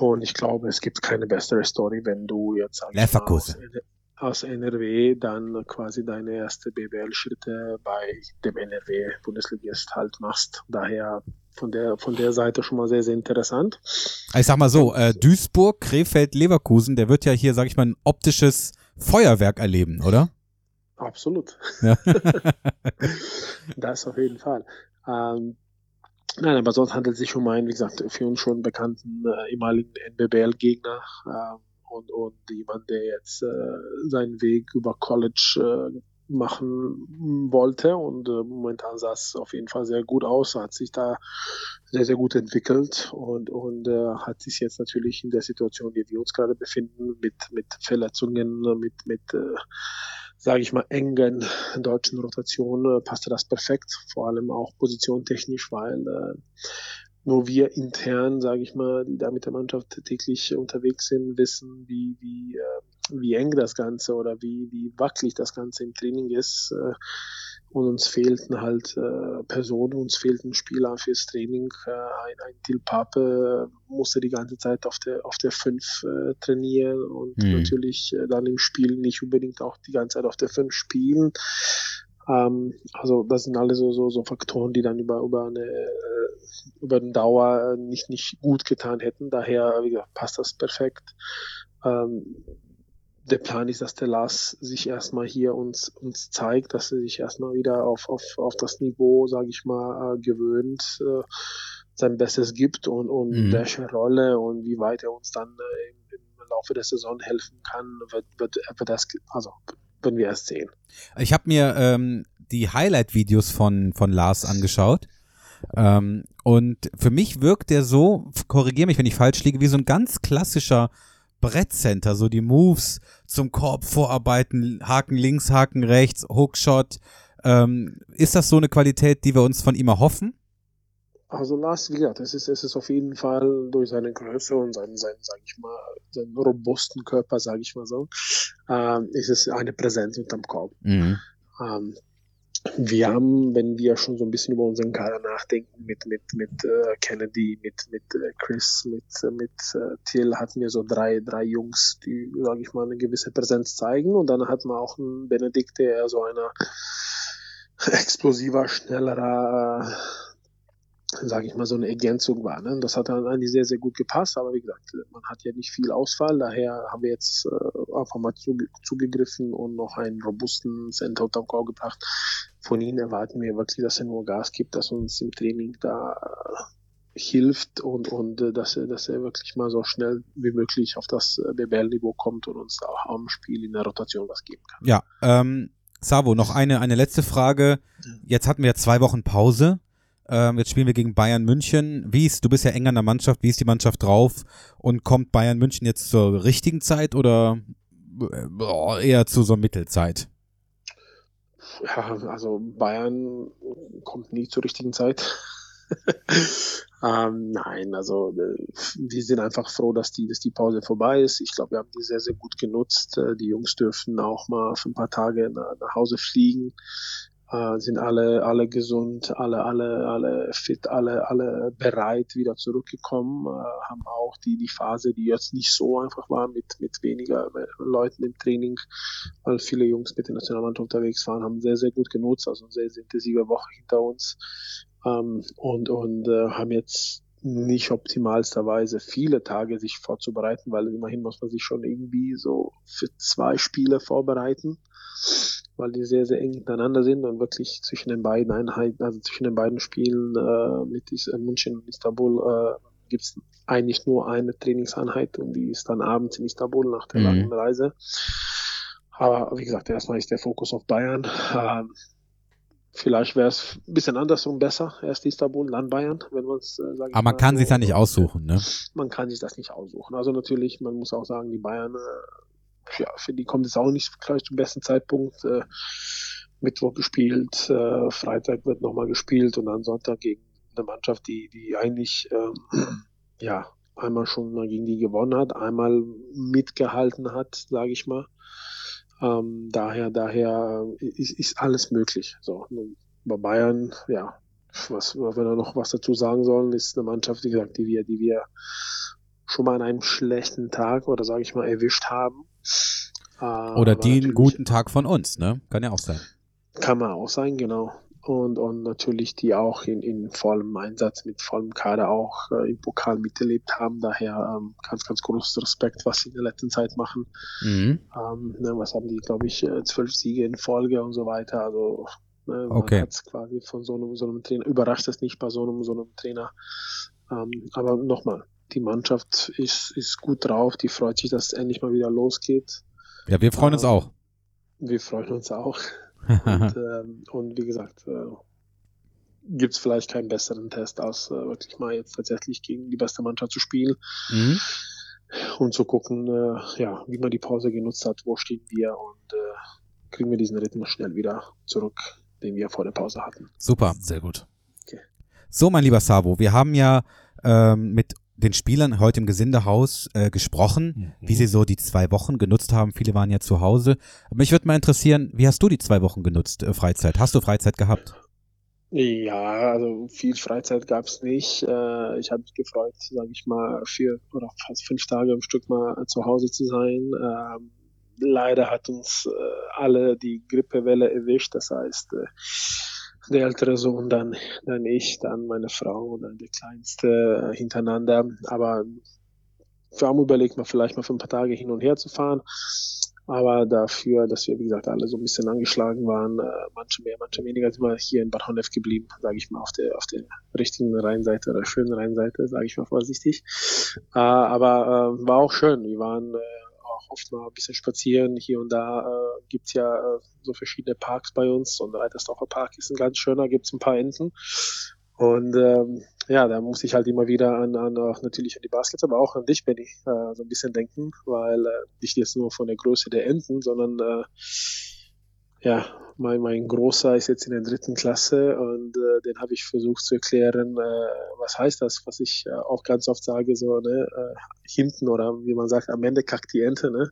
Und ich glaube, es gibt keine bessere Story, wenn du jetzt mal, aus, Leverkusen. aus NRW dann quasi deine erste BWL-Schritte bei dem NRW-Bundesligist halt machst. Daher von der, von der Seite schon mal sehr, sehr interessant. Ich sag mal so, äh, Duisburg, Krefeld, Leverkusen, der wird ja hier, sag ich mal, ein optisches Feuerwerk erleben, oder? Absolut. Ja. <laughs> das auf jeden Fall. Ähm, nein, aber sonst handelt es sich um einen, wie gesagt, für uns schon bekannten äh, ehemaligen NBBL-Gegner. Ähm, und, und jemand, der jetzt äh, seinen Weg über College äh, machen wollte und äh, momentan sah es auf jeden Fall sehr gut aus, hat sich da sehr, sehr gut entwickelt und, und äh, hat sich jetzt natürlich in der Situation, die wir uns gerade befinden, mit, mit Verletzungen, mit, mit äh, sage ich mal, engen deutschen Rotation, äh, passte das perfekt, vor allem auch positiontechnisch, weil äh, nur wir intern, sage ich mal, die da mit der Mannschaft täglich unterwegs sind, wissen, wie, wie, äh, wie eng das Ganze oder wie, wie wackelig das Ganze im Training ist. Äh, und uns fehlten halt äh, Personen, uns fehlten Spieler fürs Training. Äh, ein, ein Til Pape musste die ganze Zeit auf der auf der 5 äh, trainieren und mhm. natürlich äh, dann im Spiel nicht unbedingt auch die ganze Zeit auf der 5 spielen. Ähm, also das sind alle so, so, so Faktoren, die dann über, über eine äh, über den Dauer nicht, nicht gut getan hätten. Daher, wie gesagt, passt das perfekt. Ähm, der Plan ist, dass der Lars sich erstmal hier uns, uns zeigt, dass er sich erstmal wieder auf, auf, auf das Niveau, sage ich mal, äh, gewöhnt, äh, sein Bestes gibt und, und mhm. welche Rolle und wie weit er uns dann äh, im, im, Laufe der Saison helfen kann, wird, wird, wird das, also werden wir erst sehen. Ich habe mir ähm, die Highlight-Videos von, von Lars angeschaut. Ähm, und für mich wirkt der so, korrigiere mich, wenn ich falsch liege, wie so ein ganz klassischer Brettcenter, so die Moves zum Korb vorarbeiten, Haken links, Haken rechts, Hookshot. Ähm, ist das so eine Qualität, die wir uns von ihm erhoffen? Also Lars, wie gesagt, es ist, es ist auf jeden Fall durch seine Größe und seinen, seinen sag ich mal, seinen robusten Körper, sage ich mal so, ähm, ist es eine Präsenz unterm Korb. Mhm. Ähm, wir haben, wenn wir schon so ein bisschen über unseren Kader nachdenken, mit, mit, mit äh, Kennedy, mit, mit äh, Chris, mit, äh, mit äh, Till, hatten wir so drei, drei Jungs, die, sage ich mal, eine gewisse Präsenz zeigen. Und dann hatten wir auch einen Benedikt, der so einer <laughs> explosiver, schnellerer, äh, sage ich mal, so eine Ergänzung war. Ne? Das hat dann eigentlich sehr, sehr gut gepasst, aber wie gesagt, man hat ja nicht viel Ausfall, daher haben wir jetzt äh, einfach mal zuge zugegriffen und noch einen robusten Center Korb gebracht. Von ihm erwarten wir wirklich, dass er nur Gas gibt, dass uns im Training da äh, hilft und, und äh, dass, er, dass er wirklich mal so schnell wie möglich auf das äh, BBL-Niveau kommt und uns auch am Spiel in der Rotation was geben kann. Ja, ähm, Savo, noch eine, eine letzte Frage. Jetzt hatten wir zwei Wochen Pause. Ähm, jetzt spielen wir gegen Bayern München. Wie ist, du bist ja eng an der Mannschaft, wie ist die Mannschaft drauf? Und kommt Bayern München jetzt zur richtigen Zeit oder äh, eher zu so Mittelzeit? Ja, also Bayern kommt nie zur richtigen Zeit. <laughs> ähm, nein, also äh, wir sind einfach froh, dass die, dass die Pause vorbei ist. Ich glaube, wir haben die sehr, sehr gut genutzt. Äh, die Jungs dürfen auch mal für ein paar Tage nach, nach Hause fliegen äh, sind alle, alle gesund, alle, alle, alle fit, alle, alle bereit wieder zurückgekommen, äh, haben auch die, die Phase, die jetzt nicht so einfach war, mit, mit weniger Leuten im Training, weil viele Jungs mit der Nationalmannschaft unterwegs waren, haben sehr, sehr gut genutzt, also eine sehr, sehr intensive Woche hinter uns, ähm, und, und äh, haben jetzt nicht optimalsterweise viele Tage sich vorzubereiten, weil immerhin muss man sich schon irgendwie so für zwei Spiele vorbereiten weil die sehr, sehr eng miteinander sind und wirklich zwischen den beiden Einheiten, also zwischen den beiden Spielen äh, mit äh, München und Istanbul äh, gibt es eigentlich nur eine Trainingseinheit und die ist dann abends in Istanbul nach der mhm. langen Reise. Aber wie gesagt, erstmal ist der Fokus auf Bayern. Ähm, vielleicht wäre es ein bisschen andersrum besser. Erst Istanbul, dann Bayern, wenn man es äh, sagen Aber man kann so, sich da nicht aussuchen, ne? Man kann sich das nicht aussuchen. Also natürlich, man muss auch sagen, die Bayern äh, ja, für die kommt es auch nicht gleich zum besten Zeitpunkt. Äh, Mittwoch gespielt, äh, Freitag wird nochmal gespielt und dann Sonntag gegen eine Mannschaft, die, die eigentlich ähm, <clears throat> ja einmal schon mal gegen die gewonnen hat, einmal mitgehalten hat, sage ich mal. Ähm, daher, daher ist, ist alles möglich. So, bei Bayern, ja, was, wenn wir noch was dazu sagen sollen, ist eine Mannschaft, wie gesagt, die wir, die wir schon mal an einem schlechten Tag oder sage ich mal erwischt haben. Äh, oder einen guten Tag von uns, ne? Kann ja auch sein. Kann man auch sein, genau. Und, und natürlich die auch in, in vollem Einsatz, mit vollem Kader auch äh, im Pokal miterlebt haben. Daher ähm, ganz, ganz großes Respekt, was sie in der letzten Zeit machen. Mhm. Ähm, ne, was haben die, glaube ich, äh, zwölf Siege in Folge und so weiter. Also ne, man okay. hat quasi von so einem, so einem Trainer, überrascht es nicht bei so einem, so einem Trainer. Ähm, aber nochmal, die Mannschaft ist, ist gut drauf, die freut sich, dass es endlich mal wieder losgeht. Ja, wir freuen uns Ähm, auch. Wir freuen uns auch. Und, <laughs> ähm, und wie gesagt, äh, gibt es vielleicht keinen besseren Test, als äh, wirklich mal jetzt tatsächlich gegen die beste Mannschaft zu spielen Mhm. und zu gucken, äh, ja, wie man die Pause genutzt hat, wo stehen wir und äh, kriegen wir diesen Rhythmus schnell wieder zurück, den wir vor der Pause hatten. Super. Sehr gut. So, mein lieber Savo, wir haben ja ähm, mit den Spielern heute im Gesindehaus äh, gesprochen, wie sie so die zwei Wochen genutzt haben. Viele waren ja zu Hause. Aber mich würde mal interessieren, wie hast du die zwei Wochen genutzt, äh, Freizeit? Hast du Freizeit gehabt? Ja, also viel Freizeit gab es nicht. Äh, ich habe mich gefreut, sage ich mal, vier oder fast fünf Tage am Stück mal zu Hause zu sein. Ähm, leider hat uns äh, alle die Grippewelle erwischt. Das heißt, äh, der ältere Sohn, dann, dann ich, dann meine Frau und dann der kleinste äh, hintereinander. Aber wir haben überlegt, mal vielleicht mal für ein paar Tage hin und her zu fahren. Aber dafür, dass wir, wie gesagt, alle so ein bisschen angeschlagen waren, äh, manche mehr, manche weniger, sind wir hier in Bad Honnef geblieben, sage ich mal, auf der, auf der richtigen Rheinseite oder schönen Rheinseite, sage ich mal vorsichtig. Äh, aber war auch schön. Wir waren auch oft mal ein bisschen spazieren. Hier und da äh, gibt's ja äh, so verschiedene Parks bei uns. Und Reitersdorfer Park ist ein ganz schöner, gibt's ein paar Enten. Und ähm, ja, da muss ich halt immer wieder an, an auch natürlich an die Baskets, aber auch an dich, Benny, äh, so ein bisschen denken, weil äh, nicht jetzt nur von der Größe der Enten, sondern äh, ja, mein, mein Großer ist jetzt in der dritten Klasse und äh, den habe ich versucht zu erklären, äh, was heißt das, was ich äh, auch ganz oft sage, so ne, äh, hinten oder wie man sagt, am Ende kackt die Ente, ne?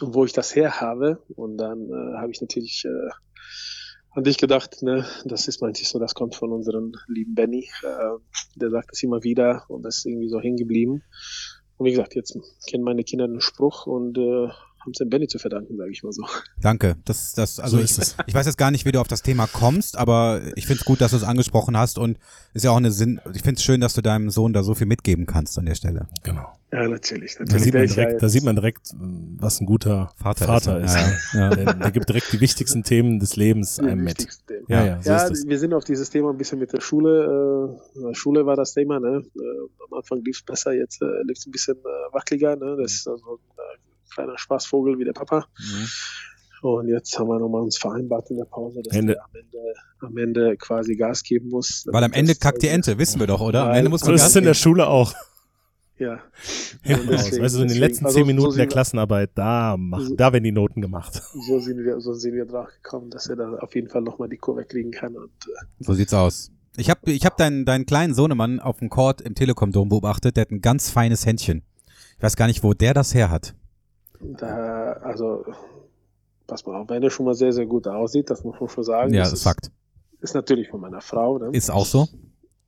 Und wo ich das her habe. Und dann äh, habe ich natürlich äh, an dich gedacht, ne, das ist manchmal so, das kommt von unserem lieben Benny. Äh, der sagt das immer wieder und das ist irgendwie so hängen geblieben. Und wie gesagt, jetzt kennen meine Kinder den Spruch und äh, haben es dem Benny zu verdanken, sage ich mal so. Danke. Das, das, also So ich, ich weiß jetzt gar nicht, wie du auf das Thema kommst, aber ich finde es gut, dass du es angesprochen hast und ist ja auch eine Sinn, ich finde es schön, dass du deinem Sohn da so viel mitgeben kannst an der Stelle. Genau. Ja, natürlich. Da natürlich sieht, Der man direkt, da sieht man direkt, was ein guter Vater Vater, ist, ist. ja. Ja. <laughs> Der, der gibt direkt die wichtigsten Themen des Lebens Die einem mit. Themen. Ja, ja, so ja, wir sind auf dieses Thema ein bisschen mit der Schule. Äh, Schule war das Thema, ne? Äh, am Anfang lief es besser, jetzt äh, lief es ein bisschen äh, wackeliger. Ne? Das ist also ein äh, kleiner Spaßvogel wie der Papa. Und jetzt haben wir nochmal uns vereinbart in der Pause, dass Ende. er am Ende, am Ende quasi Gas geben muss. Weil am Ende Das, kackt die äh, Ente, wissen wir doch, oder? Am Ende muss So man ist Gas es in der. Schule auch. Ja. Hinten raus. deswegen- Weißt du, so in den deswegen- letzten also zehn so Minuten der sind wir- Klassenarbeit, da, mach, So- da werden die Noten gemacht. So sind wir, so sind wir drauf gekommen, dass er da auf jeden Fall nochmal die Kurve kriegen kann. Und äh, So sieht's aus. Ich habe ich hab deinen, deinen kleinen Sohnemann auf dem Court im Telekom-Dom beobachtet, der hat ein ganz feines Händchen. Ich weiß gar nicht, wo der das her hat. Da, also, pass mal auf, wenn er schon mal sehr, sehr gut aussieht, das muss man schon sagen. Ja, das ist Fakt. Ist natürlich von meiner Frau, ne? Ist auch so.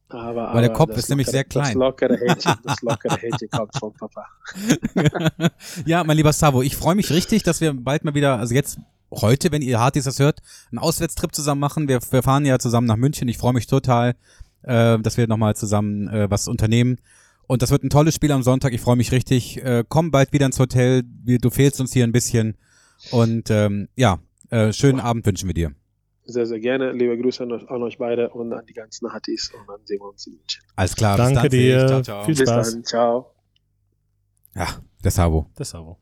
Aber, Weil der Kopf ist nämlich lockere- sehr klein. Das lockere Händchen, das lockere Händchen kommt vom Papa. <laughs> ja, mein lieber Savo, ich freue mich richtig, dass wir bald mal wieder, also jetzt heute, wenn ihr Hardys das hört, einen Auswärtstrip zusammen machen. Wir, wir fahren ja zusammen nach München. Ich freue mich total, äh, dass wir nochmal zusammen äh, was unternehmen. Und das wird ein tolles Spiel am Sonntag. Ich freue mich richtig. Äh, komm bald wieder ins Hotel. Du fehlst uns hier ein bisschen. Und ähm, ja, äh, schönen Abend wünschen wir dir. Sehr, sehr gerne. Liebe Grüße an, euch- an euch beide und an die ganzen Hattis und dann sehen wir uns in München. Alles klar. Danke bis dann, dir. Ciao, ciao. Viel Bis Spaß. dann. Ciao. Ja, der Savo. Das aber.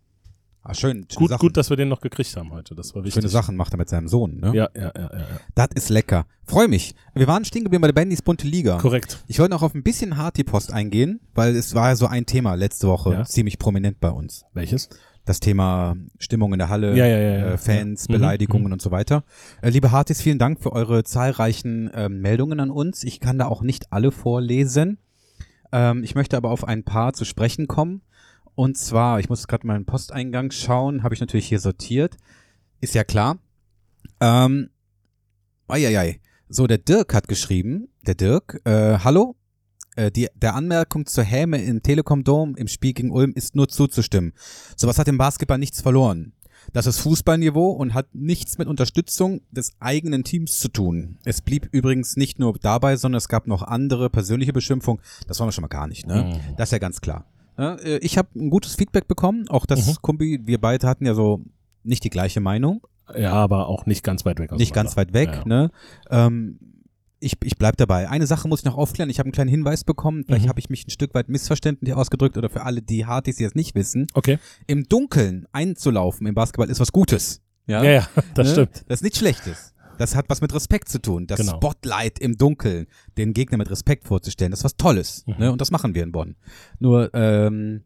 Ah, schön. Gut, Sachen. gut, dass wir den noch gekriegt haben heute. Das war wichtig. Schöne Sachen macht er mit seinem Sohn, ne? Ja, ja, ja, ja. ja. Das ist lecker. Freue mich. Wir waren stehen geblieben bei der Bandys Bunte Liga. Korrekt. Ich wollte noch auf ein bisschen Harty-Post eingehen, weil es war ja so ein Thema letzte Woche Ja. ziemlich prominent bei uns. Welches? Das Thema Stimmung in der Halle, Ja. Äh, Fans. Mhm, Beleidigungen mhm. und so weiter. Äh, liebe Hartis, vielen Dank für eure zahlreichen ähm, Meldungen an uns. Ich kann da auch nicht alle vorlesen. Ähm, ich möchte aber auf ein paar zu sprechen kommen. Und zwar, ich muss gerade meinen Posteingang schauen, habe ich natürlich hier sortiert. Ist ja klar. Ähm, eieiei. So, der Dirk hat geschrieben, der Dirk, äh, hallo, äh, die, der Anmerkung zur Häme im Telekom Dome im Spiel gegen Ulm ist nur zuzustimmen. Sowas hat im Basketball nichts verloren. Das ist Fußballniveau und hat nichts mit Unterstützung des eigenen Teams zu tun. Es blieb übrigens nicht nur dabei, sondern es gab noch andere persönliche Beschimpfungen. Das wollen wir schon mal gar nicht, ne? Mhm. Das ist ja ganz klar. Äh, ich habe ein gutes Feedback bekommen, auch das Mhm. Kumbi, wir beide hatten ja so nicht die gleiche Meinung Ja, aber auch nicht ganz weit weg. nicht ganz weit weg, Ja, ja. ne? Ähm, ich, ich bleib dabei. Eine Sache muss ich noch aufklären. Ich habe einen kleinen Hinweis bekommen. Vielleicht Mhm. habe ich mich ein Stück weit missverständlich ausgedrückt oder für alle, die Hardys, die es nicht wissen. Okay. Im Dunkeln einzulaufen im Basketball ist was Gutes. Ja, Ja, ja, <laughs> das stimmt. Das ist nichts Schlechtes. Das hat was mit Respekt zu tun. Das Genau. Spotlight im Dunkeln, den Gegner mit Respekt vorzustellen, das ist was Tolles. Mhm. Ne? Und das machen wir in Bonn. Nur, ähm,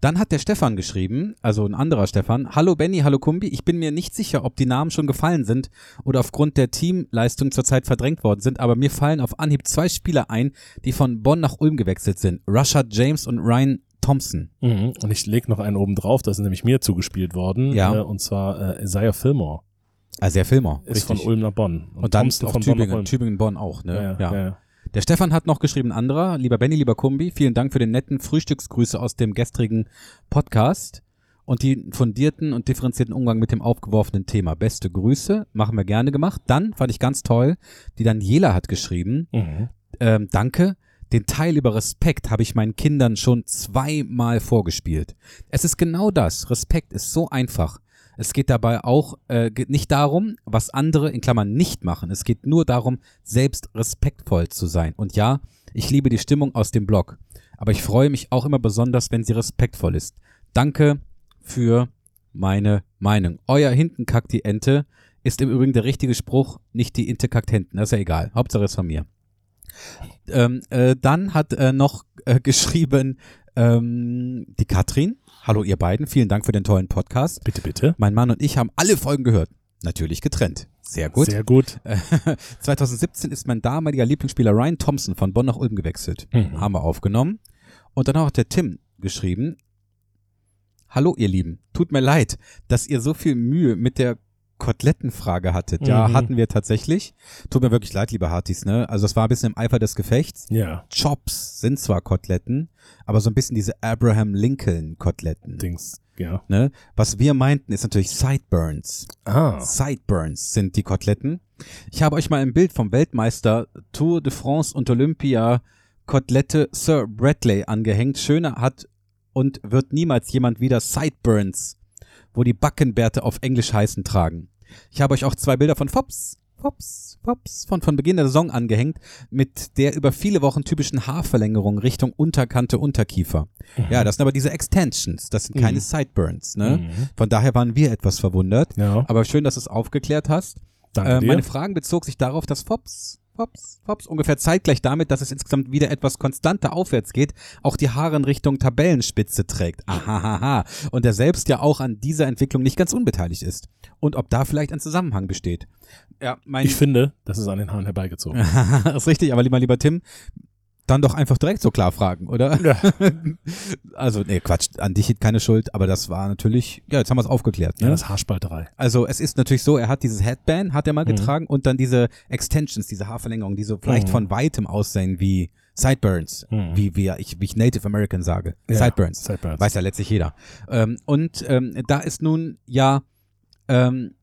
dann hat der Stefan geschrieben, also ein anderer Stefan, Hallo Benny, hallo Kumbi, ich bin mir nicht sicher, ob die Namen schon gefallen sind oder aufgrund der Teamleistung zurzeit verdrängt worden sind, aber mir fallen auf Anhieb zwei Spieler ein, die von Bonn nach Ulm gewechselt sind. Rashad James und Ryan Thompson. Mhm. Und ich leg noch einen oben drauf, das ist nämlich mir zugespielt worden. Ja. Äh, und zwar äh, Isaiah Fillmore. Also der Filmer. Ist von Ulm nach Bonn. Und, dann Thompson auf von Bonn Tübingen, Ulm. Tübingen, Bonn auch, ne? Ja, ja, ja. Der Stefan hat noch geschrieben, anderer, lieber Benny, lieber Kumbi, vielen Dank für den netten Frühstücksgrüße aus dem gestrigen Podcast und die fundierten und differenzierten Umgang mit dem aufgeworfenen Thema. Beste Grüße, machen wir gerne gemacht. Dann fand ich ganz toll, die Daniela hat geschrieben, Mhm. ähm, danke, den Teil über Respekt habe ich meinen Kindern schon zweimal vorgespielt. Es ist genau das. Respekt ist so einfach. Es geht dabei auch äh, nicht darum, was andere in Klammern nicht machen. Es geht nur darum, selbst respektvoll zu sein. Und ja, ich liebe die Stimmung aus dem Blog. Aber ich freue mich auch immer besonders, wenn sie respektvoll ist. Danke für meine Meinung. Euer hinten kackt die Ente ist im Übrigen der richtige Spruch, nicht die Inte kackt hinten. Das ist ja egal. Hauptsache ist von mir. Ähm, äh, dann hat äh, noch äh, <laughs> geschrieben ähm, die Katrin. Hallo ihr beiden, vielen Dank für den tollen Podcast. Bitte, bitte. Mein Mann und ich haben alle Folgen gehört. Natürlich getrennt. Sehr gut. Sehr gut. <laughs> Äh, 2017 ist mein damaliger Lieblingsspieler Ryan Thompson von Bonn nach Ulm gewechselt. Mhm. Haben wir aufgenommen. Und dann hat der Tim geschrieben, Hallo ihr Lieben, tut mir leid, dass ihr so viel Mühe mit der Kotelettenfrage hattet. Ja, Mhm. hatten wir tatsächlich. Tut mir wirklich leid, liebe Hartis, ne? Also es war ein bisschen im Eifer des Gefechts. Ja. Chops sind zwar Koteletten, aber so ein bisschen diese Abraham Lincoln Koteletten. Dings, ja. Ne? Was wir meinten, ist natürlich Sideburns. Ah. Sideburns sind die Koteletten. Ich habe euch mal ein Bild vom Weltmeister Tour de France und Olympia Kotelette Sir Bradley angehängt. Schöner hat und wird niemals jemand wieder Sideburns, wo die Backenbärte auf Englisch heißen, tragen. Ich habe euch auch zwei Bilder von Fops, Fops, Fops von, von Beginn der Saison angehängt, mit der über viele Wochen typischen Haarverlängerung Richtung Unterkante, Unterkiefer. Ja, das sind aber diese Extensions, das sind keine Mhm. Sideburns, ne? Mhm. Von daher waren wir etwas verwundert. Ja. Aber schön, dass du es aufgeklärt hast. Danke Äh, meine Fragen bezog sich darauf, dass Fops, Fops, Fops ungefähr zeitgleich damit, dass es insgesamt wieder etwas konstanter aufwärts geht, auch die Haare in Richtung Tabellenspitze trägt. Ahahaha. Und er selbst ja auch an dieser Entwicklung nicht ganz unbeteiligt ist. Und ob da vielleicht ein Zusammenhang besteht. Ja, mein Ich finde, das ist an den Haaren herbeigezogen. <laughs> das ist richtig, aber lieber, lieber Tim, dann doch einfach direkt so klar fragen, oder? <laughs> also, nee, Quatsch, an dich keine Schuld, aber das war natürlich, ja, jetzt haben wir es aufgeklärt. Ne? Ja, das ist Haarspalterei. Also es ist natürlich so, er hat dieses Headband, hat er mal Mhm. getragen und dann diese Extensions, diese Haarverlängerung, die so vielleicht Mhm. von weitem aussehen wie Sideburns, Mhm. wie, wie, ich, wie ich Native American sage. Ja, Sideburns. Sideburns. Weiß ja letztlich jeder. Ähm, und ähm, da es nun ja ähm,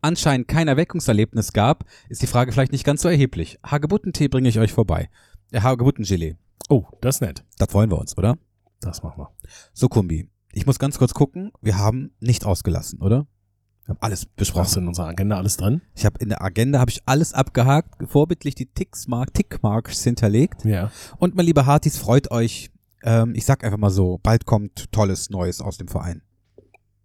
anscheinend kein Erweckungserlebnis gab, ist die Frage vielleicht nicht ganz so erheblich. Hagebuttentee bringe ich euch vorbei. Äh, Hagebuttengelee. Oh, das ist nett. Das freuen wir uns, oder? Das machen wir. So, Kumbi. Ich muss ganz kurz gucken. Wir haben nicht ausgelassen, oder? Wir haben alles Hast du besprochen. in unserer Agenda alles drin? Ich habe in der Agenda habe ich alles abgehakt, vorbildlich die Ticksmark, Tickmarks hinterlegt. Ja. Und mein lieber Hartis, freut euch. Ähm, ich sag einfach mal so, bald kommt tolles Neues aus dem Verein.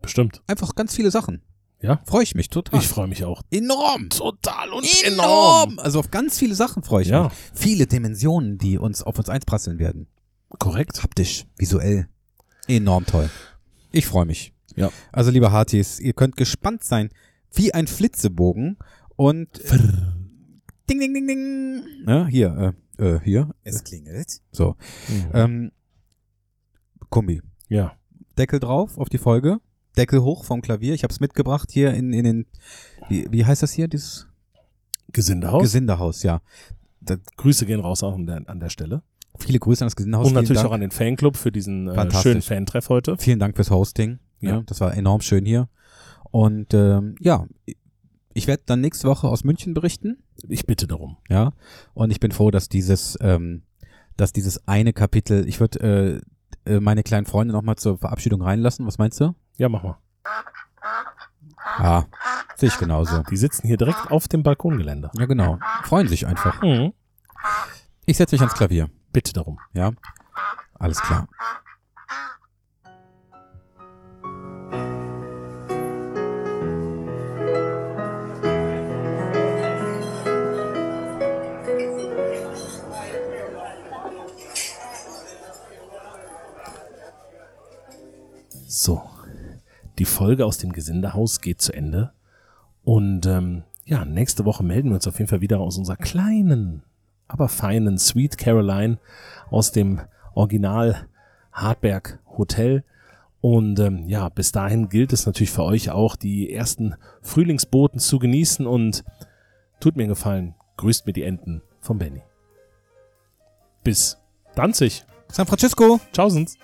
Bestimmt. Einfach ganz viele Sachen. Ja. Freue ich mich total. Ich freue mich auch. enorm. Total und Enorm. Also auf ganz viele Sachen freue ich Ja. mich. Viele Dimensionen, die uns auf uns einprasseln werden. Korrekt. Haptisch, visuell. Enorm toll. Ich freue mich. Ja. Also liebe Hartis, ihr könnt gespannt sein, wie ein Flitzebogen und äh, ding ding ding ding. Ja, hier, äh, äh, hier. Es klingelt. So. Mhm. Ähm, Kombi. Ja. Deckel drauf auf die Folge. Deckel hoch vom Klavier. Ich habe es mitgebracht hier in, in den, wie, wie heißt das hier? Dieses Gesindehaus. Gesindehaus, ja. Da, Grüße gehen raus auch an der, an der Stelle. Viele Grüße an das Gesindehaus. Und natürlich auch an den Fanclub für diesen äh, schönen Fantreff heute. Vielen Dank fürs Hosting. Ja. Ja. das war enorm schön hier. Und ähm, ja, ich werde dann nächste Woche aus München berichten. Ich bitte darum. Ja. Und ich bin froh, dass dieses, ähm, dass dieses eine Kapitel, ich würde äh, äh, meine kleinen Freunde nochmal zur Verabschiedung reinlassen. Was meinst du? Ja, mach mal. Ja, sehe ich genauso. Die sitzen hier direkt auf dem Balkongeländer. Ja, genau. Freuen sich einfach. Mhm. Ich setze mich ans Klavier. Bitte darum. Ja, alles klar. So, die Folge aus dem Gesindehaus geht zu Ende. Und ähm, ja, nächste Woche melden wir uns auf jeden Fall wieder aus unserer kleinen, aber feinen Sweet Caroline aus dem Original Hartberg Hotel. Und ähm, ja, bis dahin gilt es natürlich für euch auch, die ersten Frühlingsboten zu genießen und tut mir einen Gefallen, grüßt mir die Enten von Benny. Bis Danzig. San Francisco. Tschaußens.